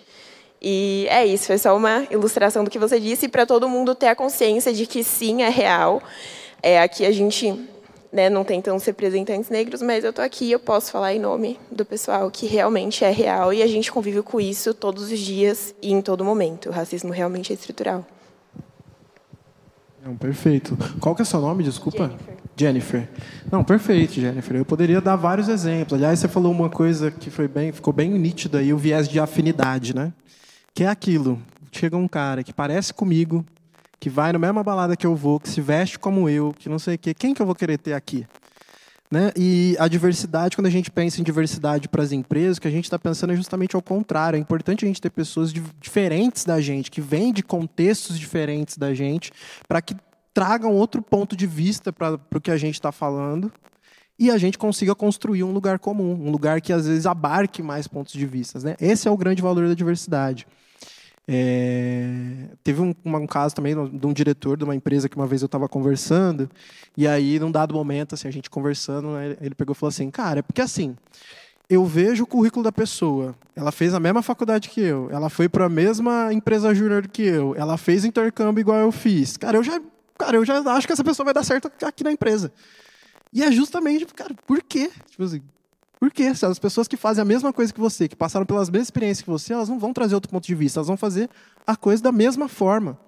E é isso, foi só uma ilustração do que você disse para todo mundo ter a consciência de que sim, é real. É, aqui a gente né, não tem tantos representantes negros, mas eu estou aqui e eu posso falar em nome do pessoal que realmente é real e a gente convive com isso todos os dias e em todo momento. O racismo realmente é estrutural. Não, perfeito. Qual que é o seu nome, desculpa? Jennifer. Jennifer. Não, perfeito, Jennifer. Eu poderia dar vários exemplos. Aliás, você falou uma coisa que foi bem, ficou bem nítida aí, o viés de afinidade, né? Que é aquilo. Chega um cara que parece comigo, que vai na mesma balada que eu vou, que se veste como eu, que não sei o quê. Quem que eu vou querer ter aqui? Né? E a diversidade, quando a gente pensa em diversidade para as empresas, o que a gente está pensando é justamente ao contrário. É importante a gente ter pessoas diferentes da gente, que vêm de contextos diferentes da gente, para que tragam outro ponto de vista para o que a gente está falando e a gente consiga construir um lugar comum, um lugar que às vezes abarque mais pontos de vista. Né? Esse é o grande valor da diversidade. É, teve um, um, caso também de um diretor de uma empresa que uma vez eu estava conversando, e aí, num dado momento, assim, a gente conversando, né, ele pegou e falou assim: Cara, é porque assim, eu vejo o currículo da pessoa. Ela fez a mesma faculdade que eu, ela foi para a mesma empresa júnior que eu, ela fez intercâmbio igual eu fiz. Cara, eu já, cara, eu já acho que essa pessoa vai dar certo aqui na empresa. E é justamente, cara, por quê? Tipo assim, por quê? Se as pessoas que fazem a mesma coisa que você, que passaram pelas mesmas experiências que você, elas não vão trazer outro ponto de vista, elas vão fazer a coisa da mesma forma.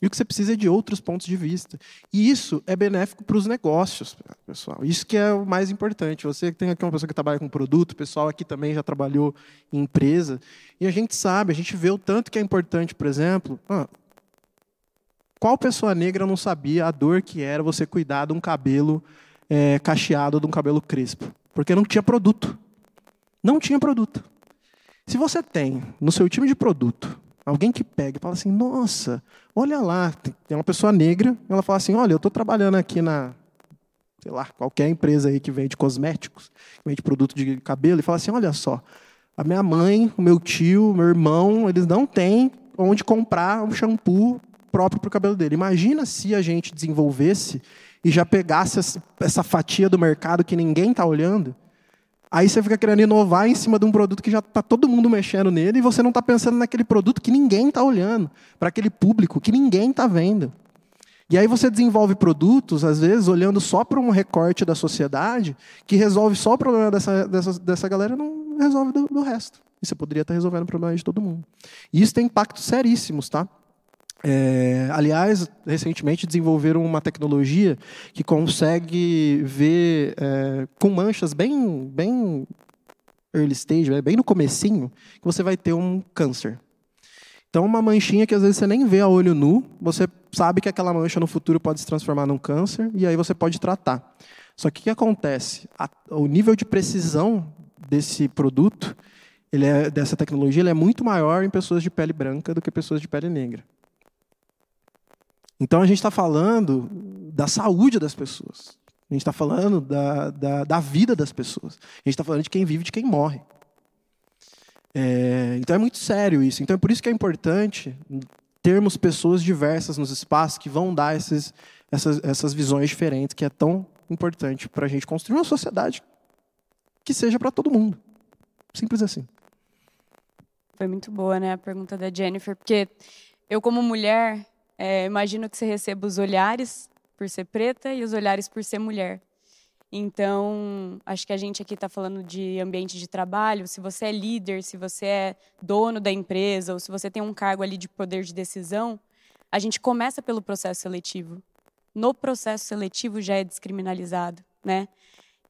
E o que você precisa é de outros pontos de vista. E isso é benéfico para os negócios, pessoal. Isso que é o mais importante. Você tem aqui uma pessoa que trabalha com produto, o pessoal aqui também já trabalhou em empresa. E a gente sabe, a gente vê o tanto que é importante, por exemplo. Ah, qual pessoa negra não sabia a dor que era você cuidar de um cabelo é, cacheado, de um cabelo crespo? Porque não tinha produto. Não tinha produto. Se você tem no seu time de produto alguém que pega e fala assim: nossa, olha lá, tem uma pessoa negra, ela fala assim: olha, eu estou trabalhando aqui na, sei lá, qualquer empresa aí que vende cosméticos, que vende produto de cabelo, e fala assim: olha só, a minha mãe, o meu tio, o meu irmão, eles não têm onde comprar um shampoo próprio para o cabelo dele. Imagina se a gente desenvolvesse e já pegasse essa fatia do mercado que ninguém está olhando, aí você fica querendo inovar em cima de um produto que já está todo mundo mexendo nele e você não está pensando naquele produto que ninguém está olhando, para aquele público que ninguém está vendo. E aí você desenvolve produtos, às vezes, olhando só para um recorte da sociedade, que resolve só o problema dessa, dessa, dessa galera não resolve do, do resto. E você poderia estar resolvendo o problema de todo mundo. E isso tem impactos seríssimos, tá? É, aliás, recentemente desenvolveram uma tecnologia que consegue ver é, com manchas bem, bem early stage, né, bem no comecinho, que você vai ter um câncer. Então, uma manchinha que às vezes você nem vê a olho nu, você sabe que aquela mancha no futuro pode se transformar num câncer e aí você pode tratar. Só que o que acontece? O nível de precisão desse produto, ele é, dessa tecnologia, ele é muito maior em pessoas de pele branca do que pessoas de pele negra. Então a gente está falando da saúde das pessoas. A gente está falando da, da, da, vida das pessoas. A gente está falando de quem vive e de quem morre. É, então é muito sério isso. Então é por isso que é importante termos pessoas diversas nos espaços que vão dar esses, essas, essas visões diferentes, que é tão importante para a gente construir uma sociedade que seja para todo mundo. Simples assim. Foi muito boa, né, a pergunta da Jennifer, porque eu como mulher é, imagino que você receba os olhares por ser preta e os olhares por ser mulher. Então, acho que a gente aqui está falando de ambiente de trabalho. Se você é líder, se você é dono da empresa, ou se você tem um cargo ali de poder de decisão, a gente começa pelo processo seletivo. No processo seletivo já é descriminalizado, né?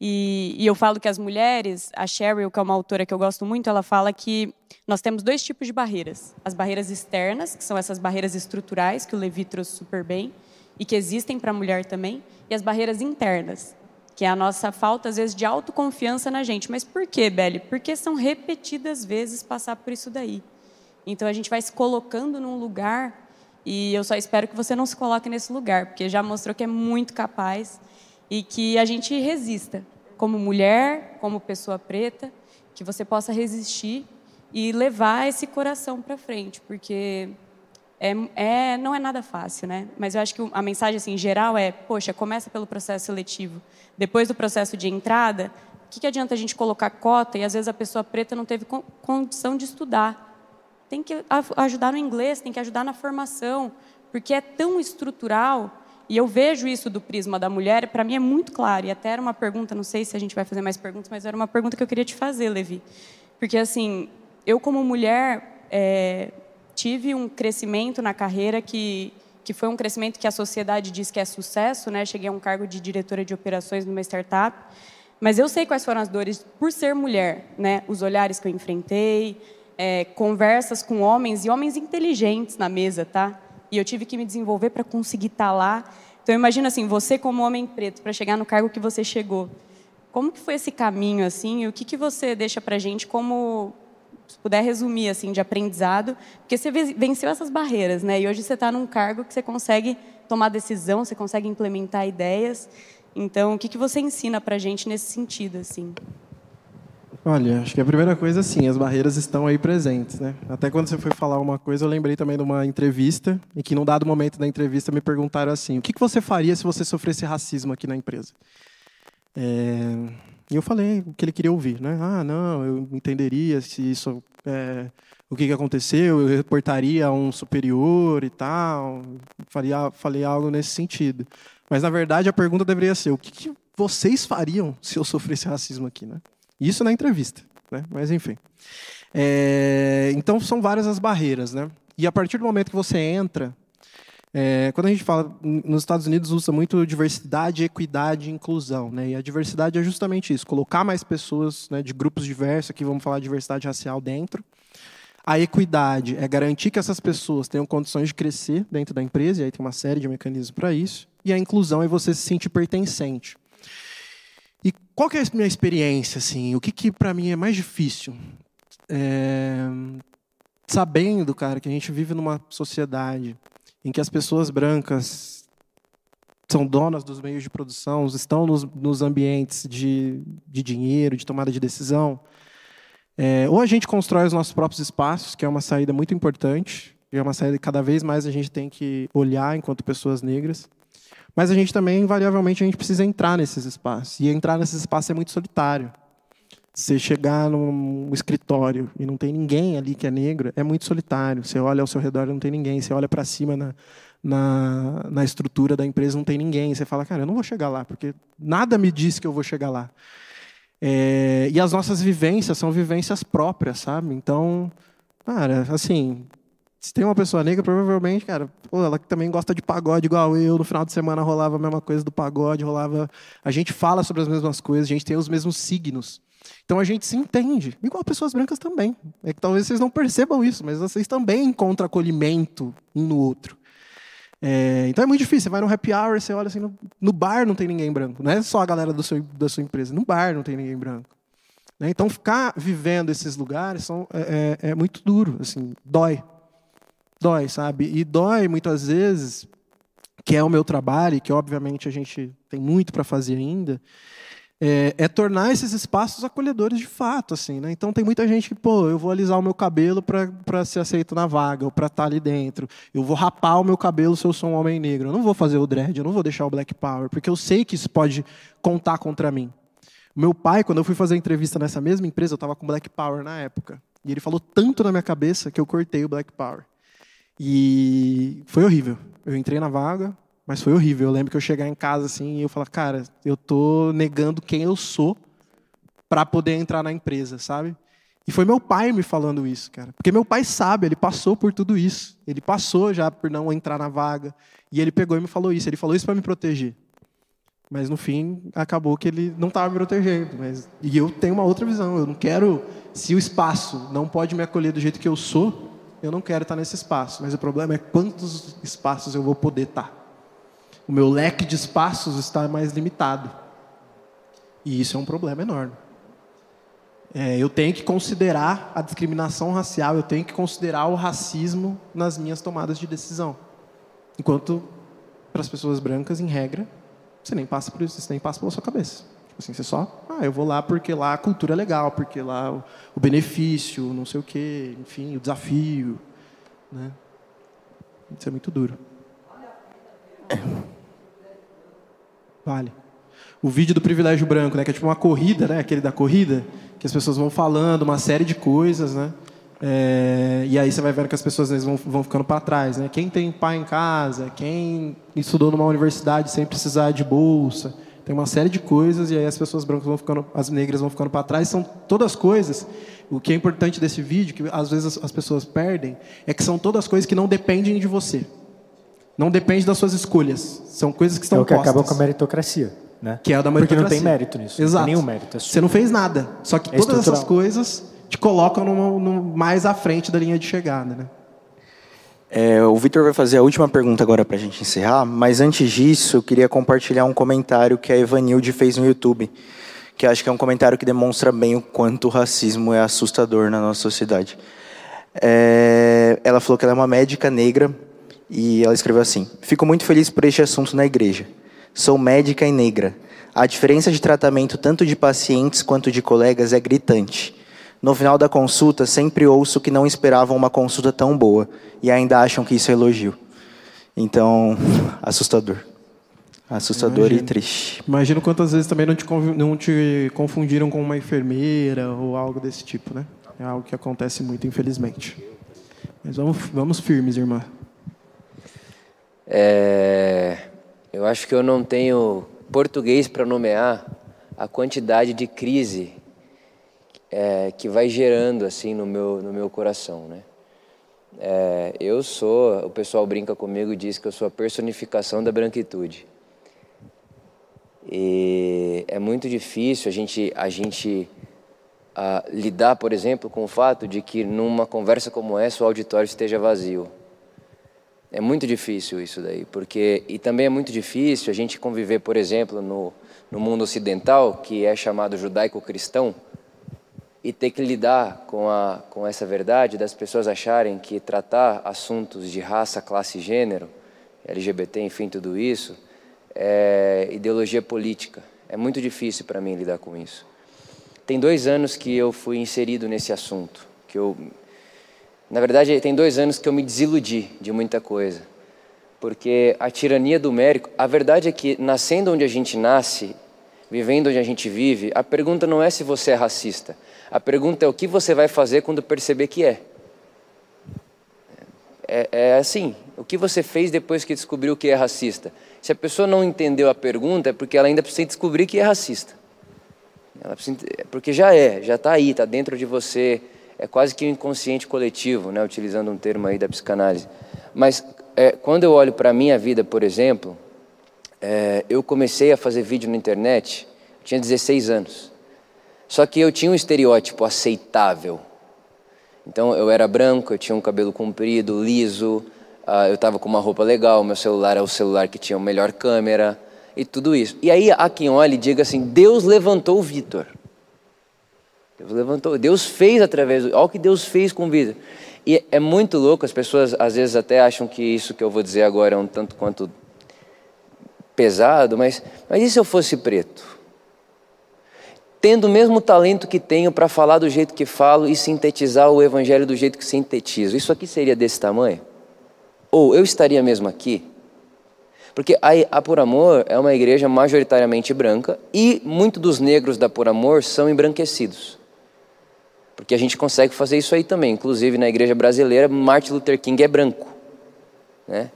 E, e, eu falo que as mulheres, a Cheryl, que é uma autora que eu gosto muito, ela fala que nós temos dois tipos de barreiras. As barreiras externas, que são essas barreiras estruturais, que o Levi trouxe super bem, e que existem para a mulher também, e as barreiras internas, que é a nossa falta, às vezes, de autoconfiança na gente. Mas por quê, Belle? Porque são repetidas vezes passar por isso daí. Então a gente vai se colocando num lugar, e eu só espero que você não se coloque nesse lugar, porque já mostrou que é muito capaz e que a gente resista, como mulher, como pessoa preta, que você possa resistir e levar esse coração para frente, porque é, é, não é nada fácil, né? Mas eu acho que a mensagem assim, geral é, poxa, começa pelo processo seletivo. Depois do processo de entrada, o que, que adianta a gente colocar cota e às vezes a pessoa preta não teve condição de estudar? Tem que ajudar no inglês, tem que ajudar na formação, porque é tão estrutural e eu vejo isso do prisma da mulher, para mim é muito claro. E até era uma pergunta, não sei se a gente vai fazer mais perguntas, mas era uma pergunta que eu queria te fazer, Levi. Porque, assim, eu, como mulher, é, tive um crescimento na carreira que, que foi um crescimento que a sociedade diz que é sucesso, né? Cheguei a um cargo de diretora de operações numa startup. Mas eu sei quais foram as dores por ser mulher, né? Os olhares que eu enfrentei, é, conversas com homens e homens inteligentes na mesa, tá? e eu tive que me desenvolver para conseguir estar tá lá. Então imagina assim, você como homem preto para chegar no cargo que você chegou. Como que foi esse caminho assim? E o que que você deixa para gente como se puder resumir assim de aprendizado, porque você venceu essas barreiras, né? E hoje você está num cargo que você consegue tomar decisão, você consegue implementar ideias. Então, o que que você ensina para gente nesse sentido assim? Olha, acho que a primeira coisa, sim, as barreiras estão aí presentes, né? Até quando você foi falar uma coisa, eu lembrei também de uma entrevista, e que num dado momento da entrevista me perguntaram assim, o que você faria se você sofresse racismo aqui na empresa? É... E eu falei o que ele queria ouvir, né? Ah, não, eu entenderia se isso, é... o que aconteceu, eu reportaria a um superior e tal, faria, falei algo nesse sentido. Mas, na verdade, a pergunta deveria ser, o que vocês fariam se eu sofresse racismo aqui, né? Isso na entrevista, né? Mas enfim. É, então são várias as barreiras, né? E a partir do momento que você entra, é, quando a gente fala nos Estados Unidos usa muito diversidade, equidade inclusão, né? E a diversidade é justamente isso, colocar mais pessoas, né, de grupos diversos, aqui vamos falar de diversidade racial dentro. A equidade é garantir que essas pessoas tenham condições de crescer dentro da empresa, e aí tem uma série de mecanismos para isso. E a inclusão é você se sentir pertencente. Qual que é a minha experiência, assim? O que, que para mim é mais difícil? É... Sabendo, cara, que a gente vive numa sociedade em que as pessoas brancas são donas dos meios de produção, estão nos, nos ambientes de, de dinheiro, de tomada de decisão. É, ou a gente constrói os nossos próprios espaços, que é uma saída muito importante, e é uma saída que cada vez mais a gente tem que olhar enquanto pessoas negras. Mas a gente também, invariavelmente, a gente precisa entrar nesses espaços. E entrar nesses espaços é muito solitário. Você chegar num escritório e não tem ninguém ali que é negro, é muito solitário. Você olha ao seu redor e não tem ninguém. Você olha para cima na, na, na estrutura da empresa, não tem ninguém. Você fala, cara, eu não vou chegar lá, porque nada me diz que eu vou chegar lá. É, e as nossas vivências são vivências próprias, sabe? Então, cara, assim, se tem uma pessoa negra, provavelmente, cara, pô, ela também gosta de pagode igual eu. No final de semana rolava a mesma coisa do pagode, rolava. A gente fala sobre as mesmas coisas, a gente tem os mesmos signos. Então a gente se entende, igual pessoas brancas também. É que talvez vocês não percebam isso, mas vocês também encontram acolhimento um no outro. É, então é muito difícil. Você vai no happy hour, você olha assim, no, no, bar não tem ninguém branco. Não é só a galera do seu, da sua empresa. No bar não tem ninguém branco. Né? Então ficar vivendo esses lugares são, é, é, é muito duro, assim, dói dói, sabe? E dói muitas vezes, que é o meu trabalho, e que obviamente a gente tem muito para fazer ainda, é, é, tornar esses espaços acolhedores de fato, assim, né? Então tem muita gente que, pô, eu vou alisar o meu cabelo para ser aceito na vaga, ou para estar tá ali dentro. Eu vou rapar o meu cabelo se eu sou um homem negro. Eu não vou fazer o dread, eu não vou deixar o black power, porque eu sei que isso pode contar contra mim. Meu pai, quando eu fui fazer entrevista nessa mesma empresa, eu estava com black power na época. E ele falou tanto na minha cabeça que eu cortei o black power. E foi horrível. Eu entrei na vaga, mas foi horrível. Eu lembro que eu chegar em casa assim e eu falar, cara, eu tô negando quem eu sou para poder entrar na empresa, sabe? E foi meu pai me falando isso, cara. Porque meu pai sabe, ele passou por tudo isso. Ele passou já por não entrar na vaga. E ele pegou e me falou isso. Ele falou isso para me proteger. Mas no fim, acabou que ele não estava me protegendo. Mas... E eu tenho uma outra visão. Eu não quero. Se o espaço não pode me acolher do jeito que eu sou, eu não quero estar nesse espaço, mas o problema é quantos espaços eu vou poder estar. O meu leque de espaços está mais limitado. E isso é um problema enorme. É, eu tenho que considerar a discriminação racial, eu tenho que considerar o racismo nas minhas tomadas de decisão. Enquanto, para as pessoas brancas, em regra, você nem passa por isso, você nem passa pela sua cabeça. Tipo assim, você só, ah, eu vou lá porque lá a cultura é legal, porque lá o, o benefício, não sei o quê, enfim, o desafio, né? Isso é muito duro. Vale. O vídeo do privilégio branco, né, que é tipo uma corrida, né, aquele da corrida, que as pessoas vão falando uma série de coisas, né? É, e aí você vai vendo que as pessoas vezes, vão, vão ficando para trás, né? Quem tem pai em casa, quem estudou numa universidade sem precisar de bolsa, tem uma série de coisas e aí as pessoas brancas vão ficando, as negras vão ficando para trás. São todas coisas. O que é importante desse vídeo, que às vezes as pessoas perdem, é que são todas coisas que não dependem de você. Não depende das suas escolhas. São coisas que estão É o que postas. acaba com a meritocracia, né? Que é a da Porque meritocracia. não tem mérito nisso. Exato. Nenhum mérito. É Você não fez nada. Só que É todas essas coisas te colocam no, no, mais à frente da linha de chegada, né? É, o Vitor vai fazer a última pergunta agora para a gente encerrar, mas antes disso, eu queria compartilhar um comentário que a Evanilde fez no YouTube, que acho que é um comentário que demonstra bem o quanto o racismo é assustador na nossa sociedade. É, ela falou que ela é uma médica negra e ela escreveu assim: Fico muito feliz por este assunto na igreja. Sou médica e negra. A diferença de tratamento tanto de pacientes quanto de colegas é gritante. No final da consulta, sempre ouço que não esperavam uma consulta tão boa e ainda acham que isso é elogio. Então, assustador. Assustador Imagino. e triste. Imagino quantas vezes também não te, não te confundiram com uma enfermeira ou algo desse tipo, né? É algo que acontece muito, infelizmente. Mas vamos, vamos firmes, irmã. É, eu acho que eu não tenho português para nomear a quantidade de crise é, que vai gerando assim no meu no meu coração, né? É, eu sou, o pessoal brinca comigo e diz que eu sou a personificação da branquitude. E é muito difícil a gente a gente a, lidar, por exemplo, com o fato de que numa conversa como essa o auditório esteja vazio. É muito difícil isso daí, porque e também é muito difícil a gente conviver, por exemplo, no, no mundo ocidental, que é chamado judaico-cristão, e ter que lidar com, a, com essa verdade das pessoas acharem que tratar assuntos de raça, classe e gênero, LGBT, enfim, tudo isso, é ideologia política. É muito difícil para mim lidar com isso. Tem dois anos que eu fui inserido nesse assunto, que eu na verdade, tem dois anos que eu me desiludi de muita coisa. Porque a tirania do mérito, a verdade é que nascendo onde a gente nasce, vivendo onde a gente vive, a pergunta não é se você é racista. A pergunta é o que você vai fazer quando perceber que é. É, é assim, o que você fez depois que descobriu que é racista? Se a pessoa não entendeu a pergunta, é porque ela ainda precisa descobrir que é racista. Precisa, porque já é, já está aí, está dentro de você é quase que um inconsciente coletivo, né, utilizando um termo aí da psicanálise. Mas é, quando eu olho para a minha vida, por exemplo, é, eu comecei a fazer vídeo na internet, tinha 16 anos. Só que eu tinha um estereótipo aceitável. Então eu era branco, eu tinha um cabelo comprido, liso, uh, eu estava com uma roupa legal, meu celular era o celular que tinha a melhor câmera e tudo isso. E aí há quem olhe e diga assim: Deus levantou o Vitor. Deus levantou, Deus fez através, olha o que Deus fez com vida. E é muito louco, as pessoas às vezes até acham que isso que eu vou dizer agora é um tanto quanto pesado, mas, mas e se eu fosse preto? Tendo o mesmo talento que tenho para falar do jeito que falo e sintetizar o evangelho do jeito que sintetizo, isso aqui seria desse tamanho? Ou eu estaria mesmo aqui? Porque a, Por Amor é uma igreja majoritariamente branca e muitos dos negros da Por Amor são embranquecidos. Porque a gente consegue fazer isso aí também. Inclusive, na igreja brasileira, Martin Luther King é branco. Né?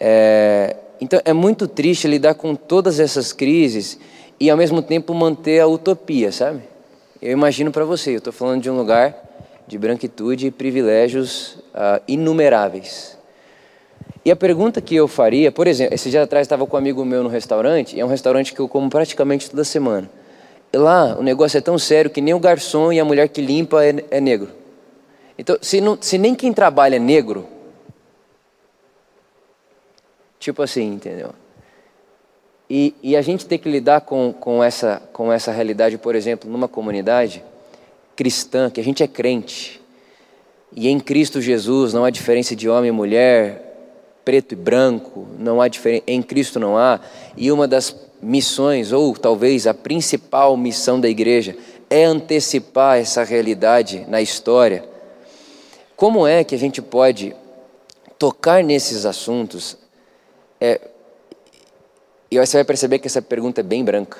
É, então, é muito triste lidar com todas essas crises e, ao mesmo tempo, manter a utopia, sabe? Eu imagino para você, eu estou falando de um lugar de branquitude e privilégios uh, inumeráveis. E a pergunta que eu faria, por exemplo, esse dia atrás estava com um amigo meu no restaurante, e é um restaurante que eu como praticamente toda semana. Lá o negócio é tão sério que nem o garçom e a mulher que limpa é, é negro. Então, se, não, se nem quem trabalha é negro, tipo assim, entendeu? E, e, a gente tem que lidar com, com, essa, com essa realidade, por exemplo, numa comunidade cristã, que a gente é crente, e em Cristo Jesus não há diferença de homem e mulher, preto e branco, não há diferença, em Cristo não há, e uma das missões, ou talvez a principal missão da igreja, é antecipar essa realidade na história. Como é que a gente pode tocar nesses assuntos? É, e você vai perceber que essa pergunta é bem branca,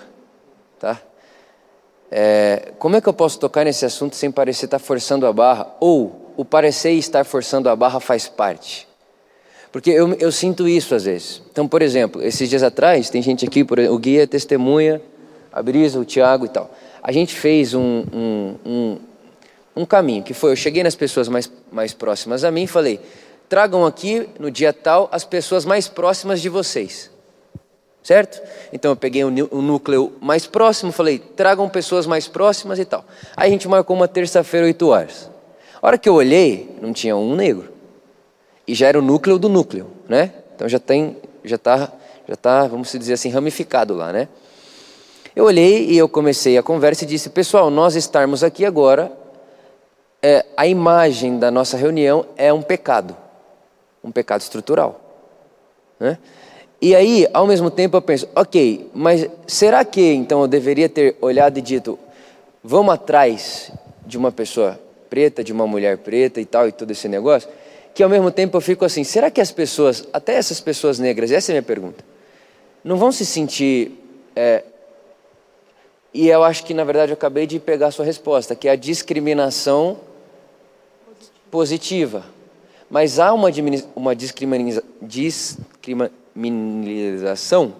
tá? É, como é que eu posso tocar nesse assunto sem parecer estar forçando a barra? Ou o parecer estar forçando a barra faz parte? Porque eu, eu sinto isso às vezes. Então, por exemplo, esses dias atrás, tem gente aqui, por, o Guia testemunha, a Brisa, o Tiago e tal. A gente fez um, um, um, um caminho, que foi, eu cheguei nas pessoas mais, mais próximas a mim e falei, tragam aqui, no dia tal, as pessoas mais próximas de vocês. Certo? Então eu peguei o, núcleo mais próximo, falei, tragam pessoas mais próximas e tal. Aí a gente marcou uma terça-feira, 8 horas. A hora que eu olhei, não tinha um negro e já era o núcleo do núcleo, né? Então já tem, já está, já tá, vamos dizer assim, ramificado lá, né? Eu olhei e eu comecei a conversa e disse, pessoal, nós estarmos aqui agora, é, a imagem da nossa reunião é um pecado, um pecado estrutural, né? E aí, ao mesmo tempo, eu penso, ok, mas será que então eu deveria ter olhado e dito, vamos atrás de uma pessoa preta, de uma mulher preta e tal, e todo esse negócio? Que ao mesmo tempo eu fico assim, será que as pessoas, até essas pessoas negras, essa é a minha pergunta, não vão se sentir. É, e eu acho que, na verdade, eu acabei de pegar a sua resposta, que é a discriminação positiva. Mas há uma, uma discriminação criminalização,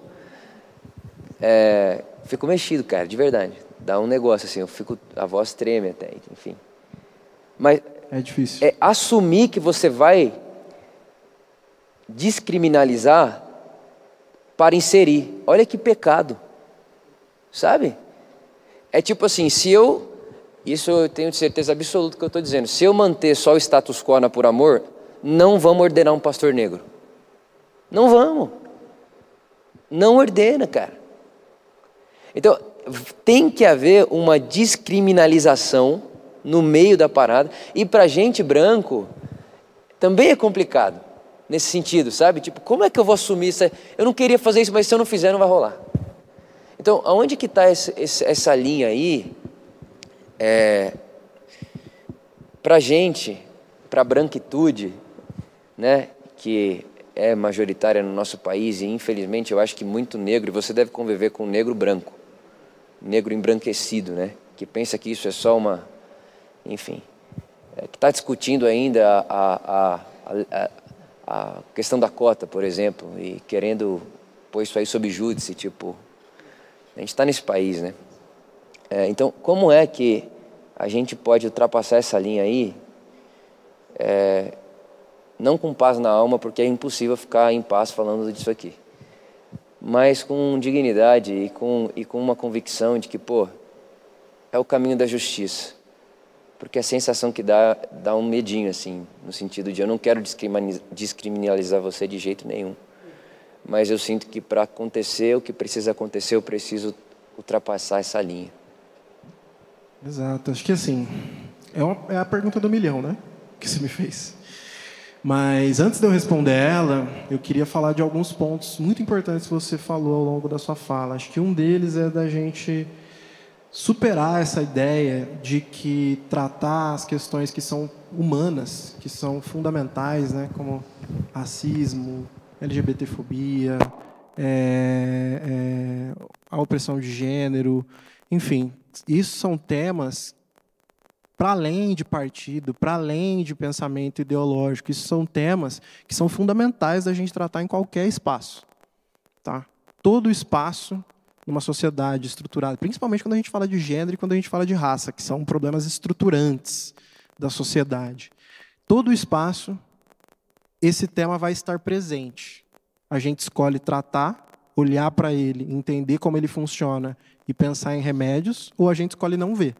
é, fico mexido, cara, de verdade. Dá um negócio assim, eu fico, a voz treme até, enfim. Mas é difícil. É assumir que você vai descriminalizar para inserir. Olha que pecado. Sabe? É tipo assim, se eu isso eu tenho certeza absoluta que eu estou dizendo. Se eu manter só o status quo na por amor, não vamos ordenar um pastor negro. Não vamos. Não ordena, cara. Então, tem que haver uma descriminalização no meio da parada. E para gente branco, também é complicado. Nesse sentido, sabe? Tipo, como é que eu vou assumir isso? Eu não queria fazer isso, mas se eu não fizer, não vai rolar. Então, aonde que está essa linha aí? É, para gente, para branquitude, né? Que é majoritária no nosso país e infelizmente eu acho que muito negro, e você deve conviver com negro branco, negro embranquecido, né? Que pensa que isso é só uma, enfim, é, que está discutindo ainda a, a, a, a, questão da cota, por exemplo, e querendo pôr isso aí sob júdice, tipo, a gente está nesse país, né? É, então, como é que a gente pode ultrapassar essa linha aí? É, não com paz na alma, porque é impossível ficar em paz falando disso aqui, mas com dignidade e com, e com uma convicção de que, pô, é o caminho da justiça. Porque a sensação que dá, dá um medinho, assim, no sentido de eu não quero descriminalizar você de jeito nenhum. Mas eu sinto que para acontecer o que precisa acontecer, eu preciso ultrapassar essa linha. Exato. Acho que assim, é, uma, é a pergunta do milhão, né? Que você me fez. Mas antes de eu responder ela, eu queria falar de alguns pontos muito importantes que você falou ao longo da sua fala. Acho que um deles é da gente superar essa ideia de que tratar as questões que são humanas, que são fundamentais, né, como racismo, LGBTfobia, é, é, a opressão de gênero, enfim, isso são temas para além de partido, para além de pensamento ideológico. Isso são temas que são fundamentais da gente tratar em qualquer espaço. Tá? Todo espaço numa sociedade estruturada, principalmente quando a gente fala de gênero e quando a gente fala de raça, que são problemas estruturantes da sociedade. Todo espaço, esse tema vai estar presente. A gente escolhe tratar, olhar para ele, entender como ele funciona e pensar em remédios, ou a gente escolhe não ver.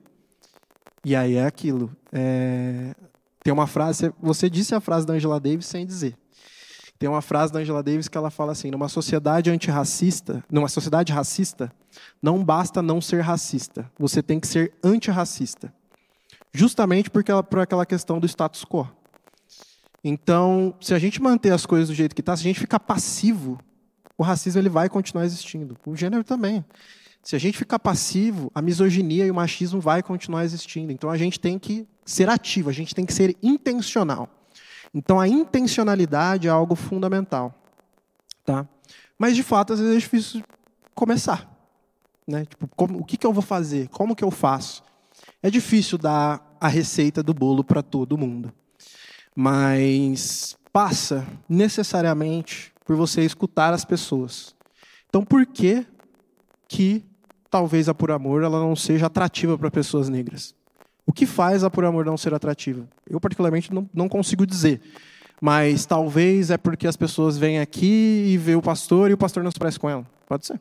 E aí é aquilo. É... Tem uma frase, você disse a frase da Angela Davis sem dizer. Tem uma frase da Angela Davis que ela fala assim: numa sociedade antirracista, numa sociedade racista, não basta não ser racista, você tem que ser antirracista. Justamente porque ela, por aquela questão do status quo. Então, se a gente manter as coisas do jeito que está, se a gente ficar passivo, o racismo ele vai continuar existindo. O gênero também. Se a gente ficar passivo, a misoginia e o machismo vai continuar existindo. Então a gente tem que ser ativo, a gente tem que ser intencional. Então a intencionalidade é algo fundamental, tá? Mas de fato às vezes é difícil começar, né? Tipo, como, o que, que eu vou fazer? Como que eu faço? É difícil dar a receita do bolo para todo mundo, mas passa necessariamente por você escutar as pessoas. Então por que que talvez a Por Amor ela não seja atrativa para pessoas negras. O que faz a Por Amor não ser atrativa? Eu, particularmente, não, não consigo dizer. Mas talvez é porque as pessoas vêm aqui e vê o pastor e o pastor não se parece com ela. Pode ser.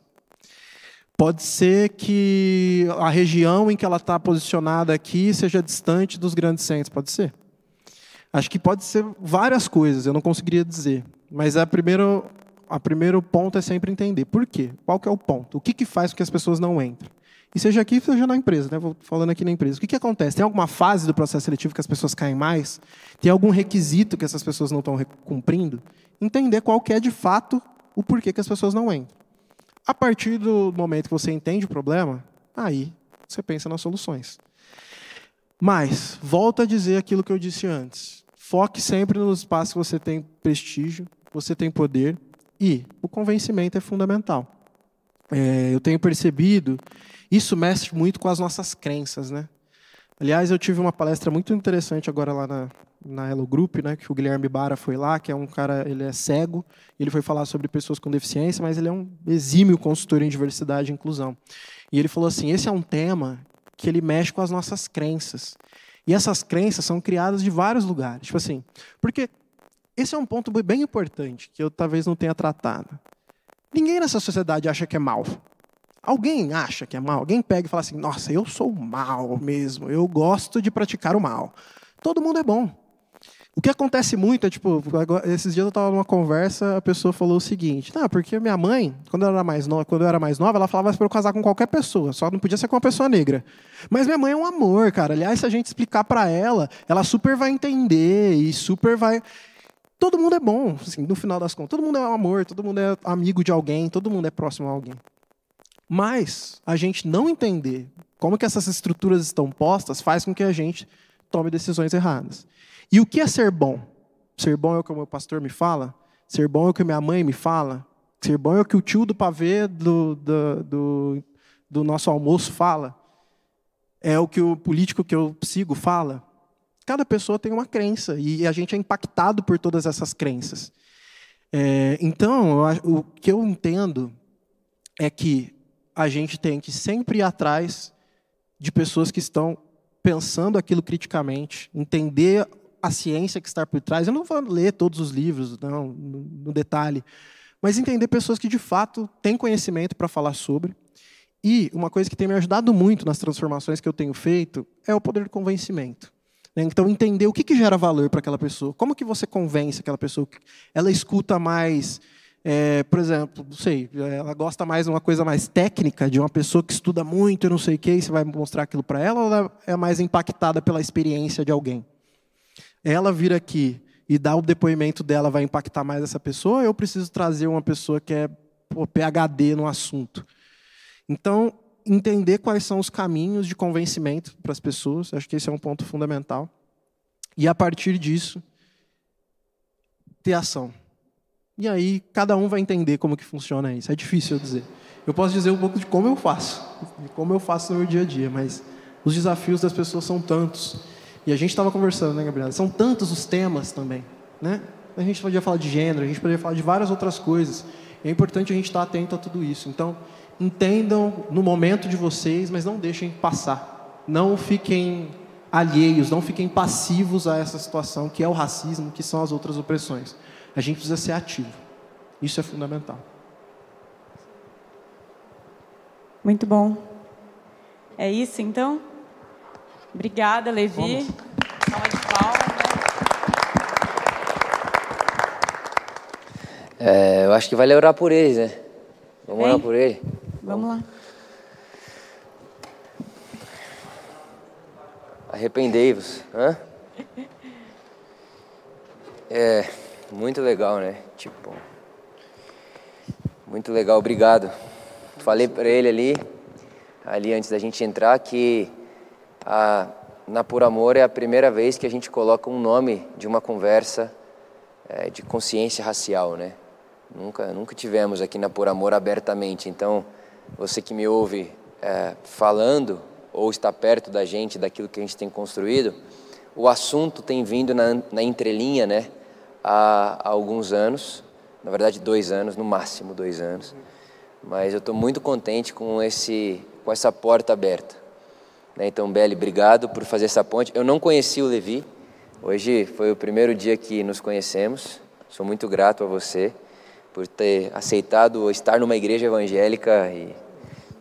Pode ser que a região em que ela está posicionada aqui seja distante dos grandes centros. Pode ser. Acho que pode ser várias coisas, eu não conseguiria dizer. Mas é a primeira, a primeiro ponto é sempre entender por quê. Qual que é o ponto? O que, que faz com que as pessoas não entrem? E seja aqui, seja na empresa, né? Vou falando aqui na empresa. O que, que acontece? Tem alguma fase do processo seletivo que as pessoas caem mais? Tem algum requisito que essas pessoas não estão cumprindo? Entender qual que é de fato o porquê que as pessoas não entram. A partir do momento que você entende o problema, aí você pensa nas soluções. Mas, volto a dizer aquilo que eu disse antes. Foque sempre nos espaços que você tem prestígio, você tem poder e o convencimento é fundamental. É, eu tenho percebido, isso mexe muito com as nossas crenças, né? Aliás, eu tive uma palestra muito interessante agora lá na, na Hello Group, né, que o Guilherme Bara foi lá, que é um cara, ele é cego, ele foi falar sobre pessoas com deficiência, mas ele é um exímio consultor em diversidade e inclusão. E ele falou assim, esse é um tema que ele mexe com as nossas crenças. E essas crenças são criadas de vários lugares. Tipo assim, porque esse é um ponto bem importante que eu talvez não tenha tratado. Ninguém nessa sociedade acha que é mal. Alguém acha que é mal? Alguém pega e fala assim: nossa, eu sou mal mesmo, eu gosto de praticar o mal. Todo mundo é bom. O que acontece muito é, tipo, esses dias eu estava numa conversa, a pessoa falou o seguinte: ah, porque minha mãe, quando eu era mais nova, quando eu era mais nova, ela falava para eu casar com qualquer pessoa, só não podia ser com uma pessoa negra. Mas minha mãe é um amor, cara. Aliás, se a gente explicar para ela, ela super vai entender e super vai. Todo mundo é bom, assim, no final das contas. Todo mundo é um amor, todo mundo é amigo de alguém, todo mundo é próximo a alguém. Mas a gente não entender como que essas estruturas estão postas faz com que a gente tome decisões erradas. E o que é ser bom? Ser bom é o que o meu pastor me fala? Ser bom é o que minha mãe me fala? Ser bom é o que o tio do pavê do, do, do, do nosso almoço fala? É o que o político que eu sigo fala? Cada pessoa tem uma crença e a gente é impactado por todas essas crenças. É, então, o que eu entendo é que a gente tem que sempre ir atrás de pessoas que estão pensando aquilo criticamente, entender a ciência que está por trás. Eu não vou ler todos os livros, não, no detalhe, mas entender pessoas que de fato têm conhecimento para falar sobre. E uma coisa que tem me ajudado muito nas transformações que eu tenho feito é o poder do convencimento. Né? Então, entender o que, que gera valor para aquela pessoa. Como que você convence aquela pessoa? Ela escuta mais, é, por exemplo, não sei, ela gosta mais de uma coisa mais técnica, de uma pessoa que estuda muito e não sei o que, e você vai mostrar aquilo para ela, ou ela é mais impactada pela experiência de alguém? ela vir aqui e dar o depoimento dela vai impactar mais essa pessoa, ou eu preciso trazer uma pessoa que é pô, PhD no assunto. Então, entender quais são os caminhos de convencimento para as pessoas, acho que esse é um ponto fundamental. E a partir disso, ter ação. E aí, cada um vai entender como que funciona isso. É difícil eu dizer. Eu posso dizer um pouco de como eu faço, de como eu faço no meu dia a dia, mas os desafios das pessoas são tantos. E a gente estava conversando, né, Gabriela? São tantos os temas também, né? A gente podia falar de gênero, a gente poderia falar de várias outras coisas. É importante a gente estar atento a tudo isso. Então, entendam no momento de vocês, mas não deixem passar. Não fiquem alheios, não fiquem passivos a essa situação que é o racismo, que são as outras opressões. A gente precisa ser ativo. Isso é fundamental. Muito bom. É isso, então? Obrigada, Levi. Salva de palmas. Né? É, eu acho que vale orar por eles, né? Vamos Ei? orar por ele? Vamos lá. Arrependei-vos. É, muito legal, né? Tipo, muito legal, obrigado. Falei para ele ali, ali antes da gente entrar, que a, na Por Amor é a primeira vez que a gente coloca um nome de uma conversa é, de consciência racial, né? Nunca, nunca tivemos aqui na Por Amor abertamente. Então, você que me ouve é, falando ou está perto da gente, daquilo que a gente tem construído, o assunto tem vindo na, na entrelinha, né? Há, há alguns anos, na verdade dois anos, no máximo dois anos. Mas eu estou muito contente com esse, com essa porta aberta. Né? Então, Beli, obrigado por fazer essa ponte. Eu não conheci o Levi, hoje foi o primeiro dia que nos conhecemos. Sou muito grato a você por ter aceitado estar numa igreja evangélica e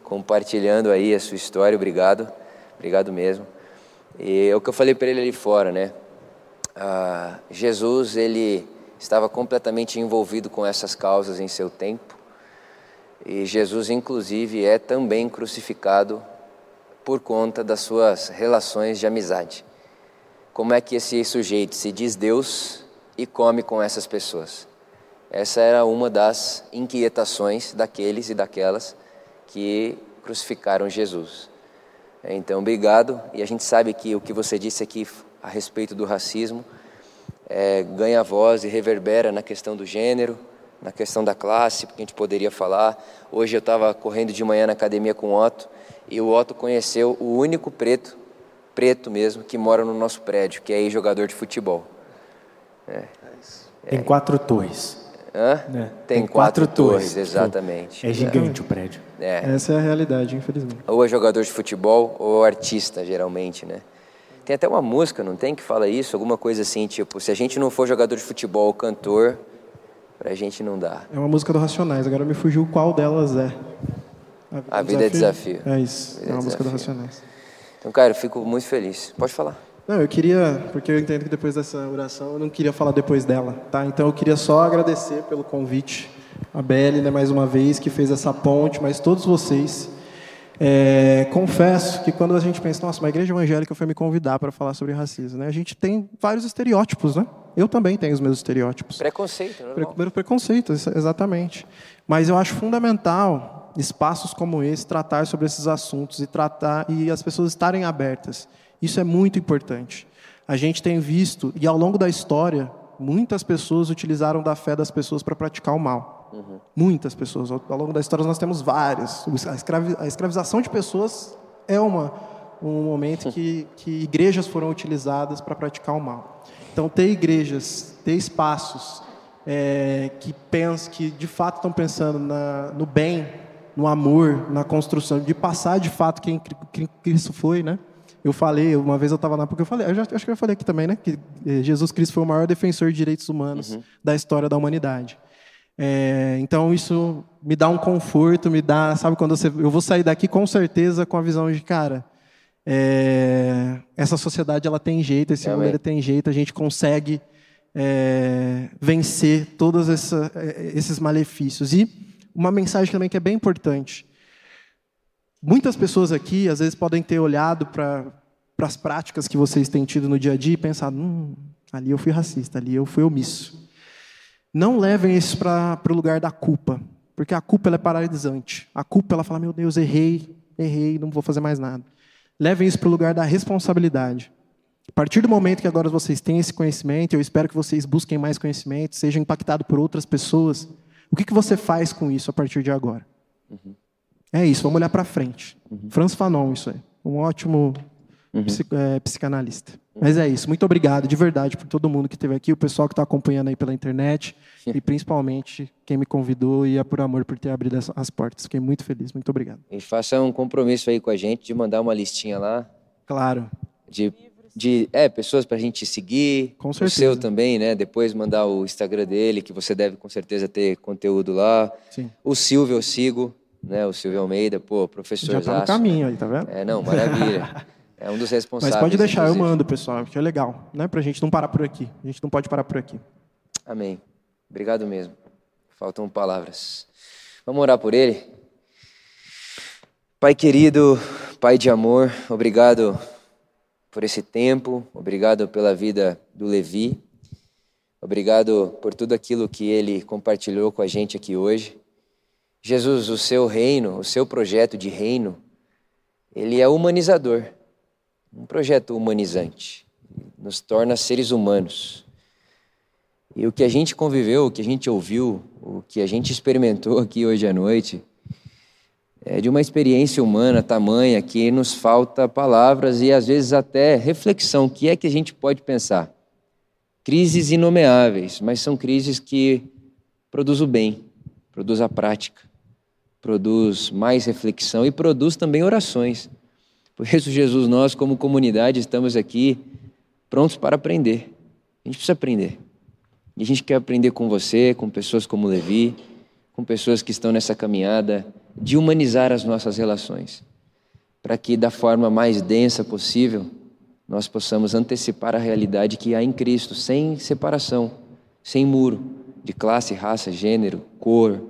compartilhando aí a sua história. Obrigado, obrigado mesmo. E é o que eu falei para ele ali fora, né? Ah, Jesus, ele estava completamente envolvido com essas causas em seu tempo. E Jesus, inclusive, é também crucificado por conta das suas relações de amizade. Como é que esse sujeito se diz Deus e come com essas pessoas? Essa era uma das inquietações daqueles e daquelas que crucificaram Jesus. Então, obrigado. E a gente sabe que o que você disse aqui a respeito do racismo é, ganha voz e reverbera na questão do gênero, na questão da classe, porque a gente poderia falar. Hoje eu estava correndo de manhã na academia com o Otto e o Otto conheceu o único preto, preto mesmo, que mora no nosso prédio, que é jogador de futebol. É. Tem quatro torres. Hã? É. Tem, Tem, quatro, quatro torres, torres, exatamente. É gigante é. o prédio. É. Essa é a realidade, infelizmente. Ou é jogador de futebol ou artista, geralmente, né? Tem até uma música, não tem, que fala isso? Alguma coisa assim, tipo, se a gente não for jogador de futebol ou cantor, pra gente não dá. É uma música do Racionais, agora me fugiu qual delas é. A Vida, é Desafio. É isso, é, é uma música do Racionais. Então, cara, eu fico muito feliz. Pode falar. Não, eu queria, porque eu entendo que depois dessa oração eu não queria falar depois dela, tá? Então eu queria só agradecer pelo convite, a Belle, né, mais uma vez, que fez essa ponte, mas todos vocês é, confesso que quando a gente pensa, nossa, uma igreja evangélica foi me convidar para falar sobre racismo, né? A gente tem vários estereótipos, né? Eu também tenho os meus estereótipos. Preconceito, normal. Pre preconceito, exatamente. Mas eu acho fundamental espaços como esse tratar sobre esses assuntos e tratar e as pessoas estarem abertas. Isso é muito importante. A gente tem visto e ao longo da história muitas pessoas utilizaram da fé das pessoas para praticar o mal. Uhum. Muitas pessoas. Ao, longo da história nós temos várias. A, escravi, a escravização de pessoas é uma, um momento que, que igrejas foram utilizadas para praticar o mal. Então, ter igrejas, ter espaços é, que pensam, que de fato estão pensando na, no bem, no amor, na construção, de passar de fato quem, quem Cristo foi, né? Eu falei, uma vez eu estava lá, porque eu falei, eu já, acho que eu falei aqui também, né? Que eh, Jesus Cristo foi o maior defensor de direitos humanos uhum. da história da humanidade. É, então isso me dá um conforto, me dá, sabe, quando você, eu vou sair daqui com certeza com a visão de cara, é, essa sociedade ela tem jeito, esse mundo ele tem jeito, a gente consegue é, vencer todos essa, esses malefícios. E uma mensagem também que é bem importante. Muitas pessoas aqui às vezes podem ter olhado para as práticas que vocês têm tido no dia a dia e pensado, hum, ali eu fui racista, ali eu fui omisso. Não levem isso para o lugar da culpa, porque a culpa é paralisante. A culpa ela fala: meu Deus, errei, errei, não vou fazer mais nada. Levem isso para o lugar da responsabilidade. A partir do momento que agora vocês têm esse conhecimento, eu espero que vocês busquem mais conhecimento, sejam impactados por outras pessoas. O que, que você faz com isso a partir de agora? Uhum. É isso, vamos olhar para frente. Uhum. Franz Fanon, isso aí. Um ótimo uhum. é, psicanalista. Mas é isso. Muito obrigado, de verdade, por todo mundo que esteve aqui, o pessoal que está acompanhando aí pela internet e principalmente quem me convidou e é por amor por ter abrido as portas. Fiquei muito feliz. Muito obrigado. E faça um compromisso aí com a gente de mandar uma listinha lá. Claro. De, de é, pessoas para a gente seguir. Com certeza. O seu também, né? Depois mandar o Instagram dele, que você deve com certeza ter conteúdo lá. Sim. O Silvio eu sigo, né? O Silvio Almeida, pô, professor Já está no caminho aí, tá vendo? É, não, maravilha. É um dos responsáveis. Mas pode deixar, inclusive. eu mando, pessoal, que é legal, né? Para a gente não parar por aqui. A gente não pode parar por aqui. Amém. Obrigado mesmo. Faltam palavras. Vamos orar por ele? Pai querido, Pai de amor, obrigado por esse tempo, obrigado pela vida do Levi, obrigado por tudo aquilo que ele compartilhou com a gente aqui hoje. Jesus, o seu reino, o seu projeto de reino, ele é humanizador um projeto humanizante, nos torna seres humanos. E o que a gente conviveu, o que a gente ouviu, o que a gente experimentou aqui hoje à noite, é de uma experiência humana tamanha que nos falta palavras e às vezes até reflexão. O que é que a gente pode pensar? Crises inomeáveis, mas são crises que produzem o bem, produz a prática, produz mais reflexão e produz também orações. Por isso, Jesus, nós, como comunidade, estamos aqui prontos para aprender. A gente precisa aprender. E a gente quer aprender com você, com pessoas como Levi, com pessoas que estão nessa caminhada de humanizar as nossas relações, para que, da forma mais densa possível, nós possamos antecipar a realidade que há em Cristo, sem separação, sem muro de classe, raça, gênero, cor,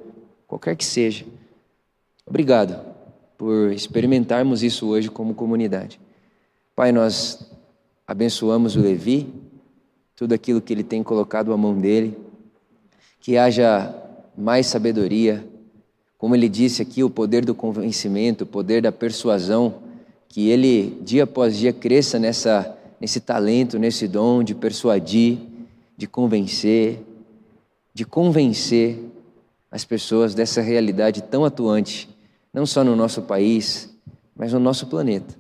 qualquer que seja. Obrigado por experimentarmos isso hoje como comunidade. Pai, nós abençoamos o Levi, tudo aquilo que ele tem colocado à mão dele, que haja mais sabedoria, como ele disse aqui, o poder do convencimento, o poder da persuasão, que ele dia após dia cresça nessa nesse talento, nesse dom de persuadir, de convencer, de convencer as pessoas dessa realidade tão atuante, não só no nosso país, mas no nosso planeta.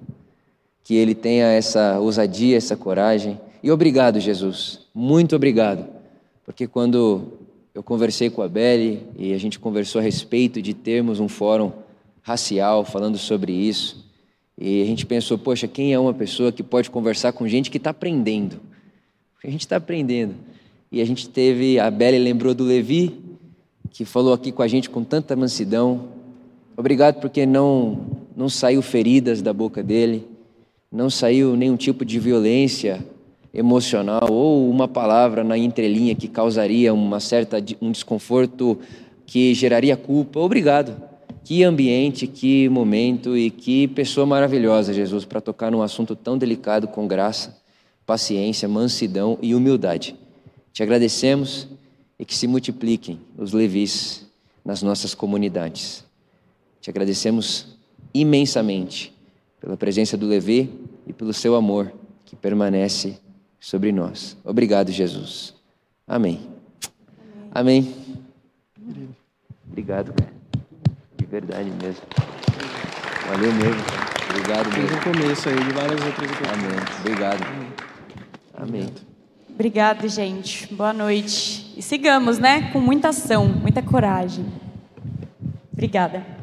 Que ele tenha essa ousadia, essa coragem. E obrigado, Jesus. Muito obrigado. Porque quando eu conversei com a Belle e a gente conversou a respeito de termos um fórum racial falando sobre isso, e a gente pensou, poxa, quem é uma pessoa que pode conversar com gente que está aprendendo? Porque a gente está aprendendo. E a gente teve, a Belle lembrou do Levi, que falou aqui com a gente com tanta mansidão. Obrigado porque não, não saiu feridas da boca dele, não saiu nenhum tipo de violência emocional ou uma palavra na entrelinha que causaria uma certa um desconforto que geraria culpa. Obrigado. Que ambiente, que momento e que pessoa maravilhosa, Jesus, para tocar num assunto tão delicado com graça, paciência, mansidão e humildade. Te agradecemos e que se multipliquem os levis nas nossas comunidades. Te agradecemos imensamente pela presença do Levi e pelo seu amor que permanece sobre nós. Obrigado, Jesus. Amém. Amém. Obrigado, cara verdade mesmo. Valeu mesmo. Obrigado mesmo. Fez um começo aí de várias outras coisas. Amém. Obrigado. Amém. Obrigado, gente. Boa noite. E sigamos, né? Com muita ação, muita coragem. Obrigada.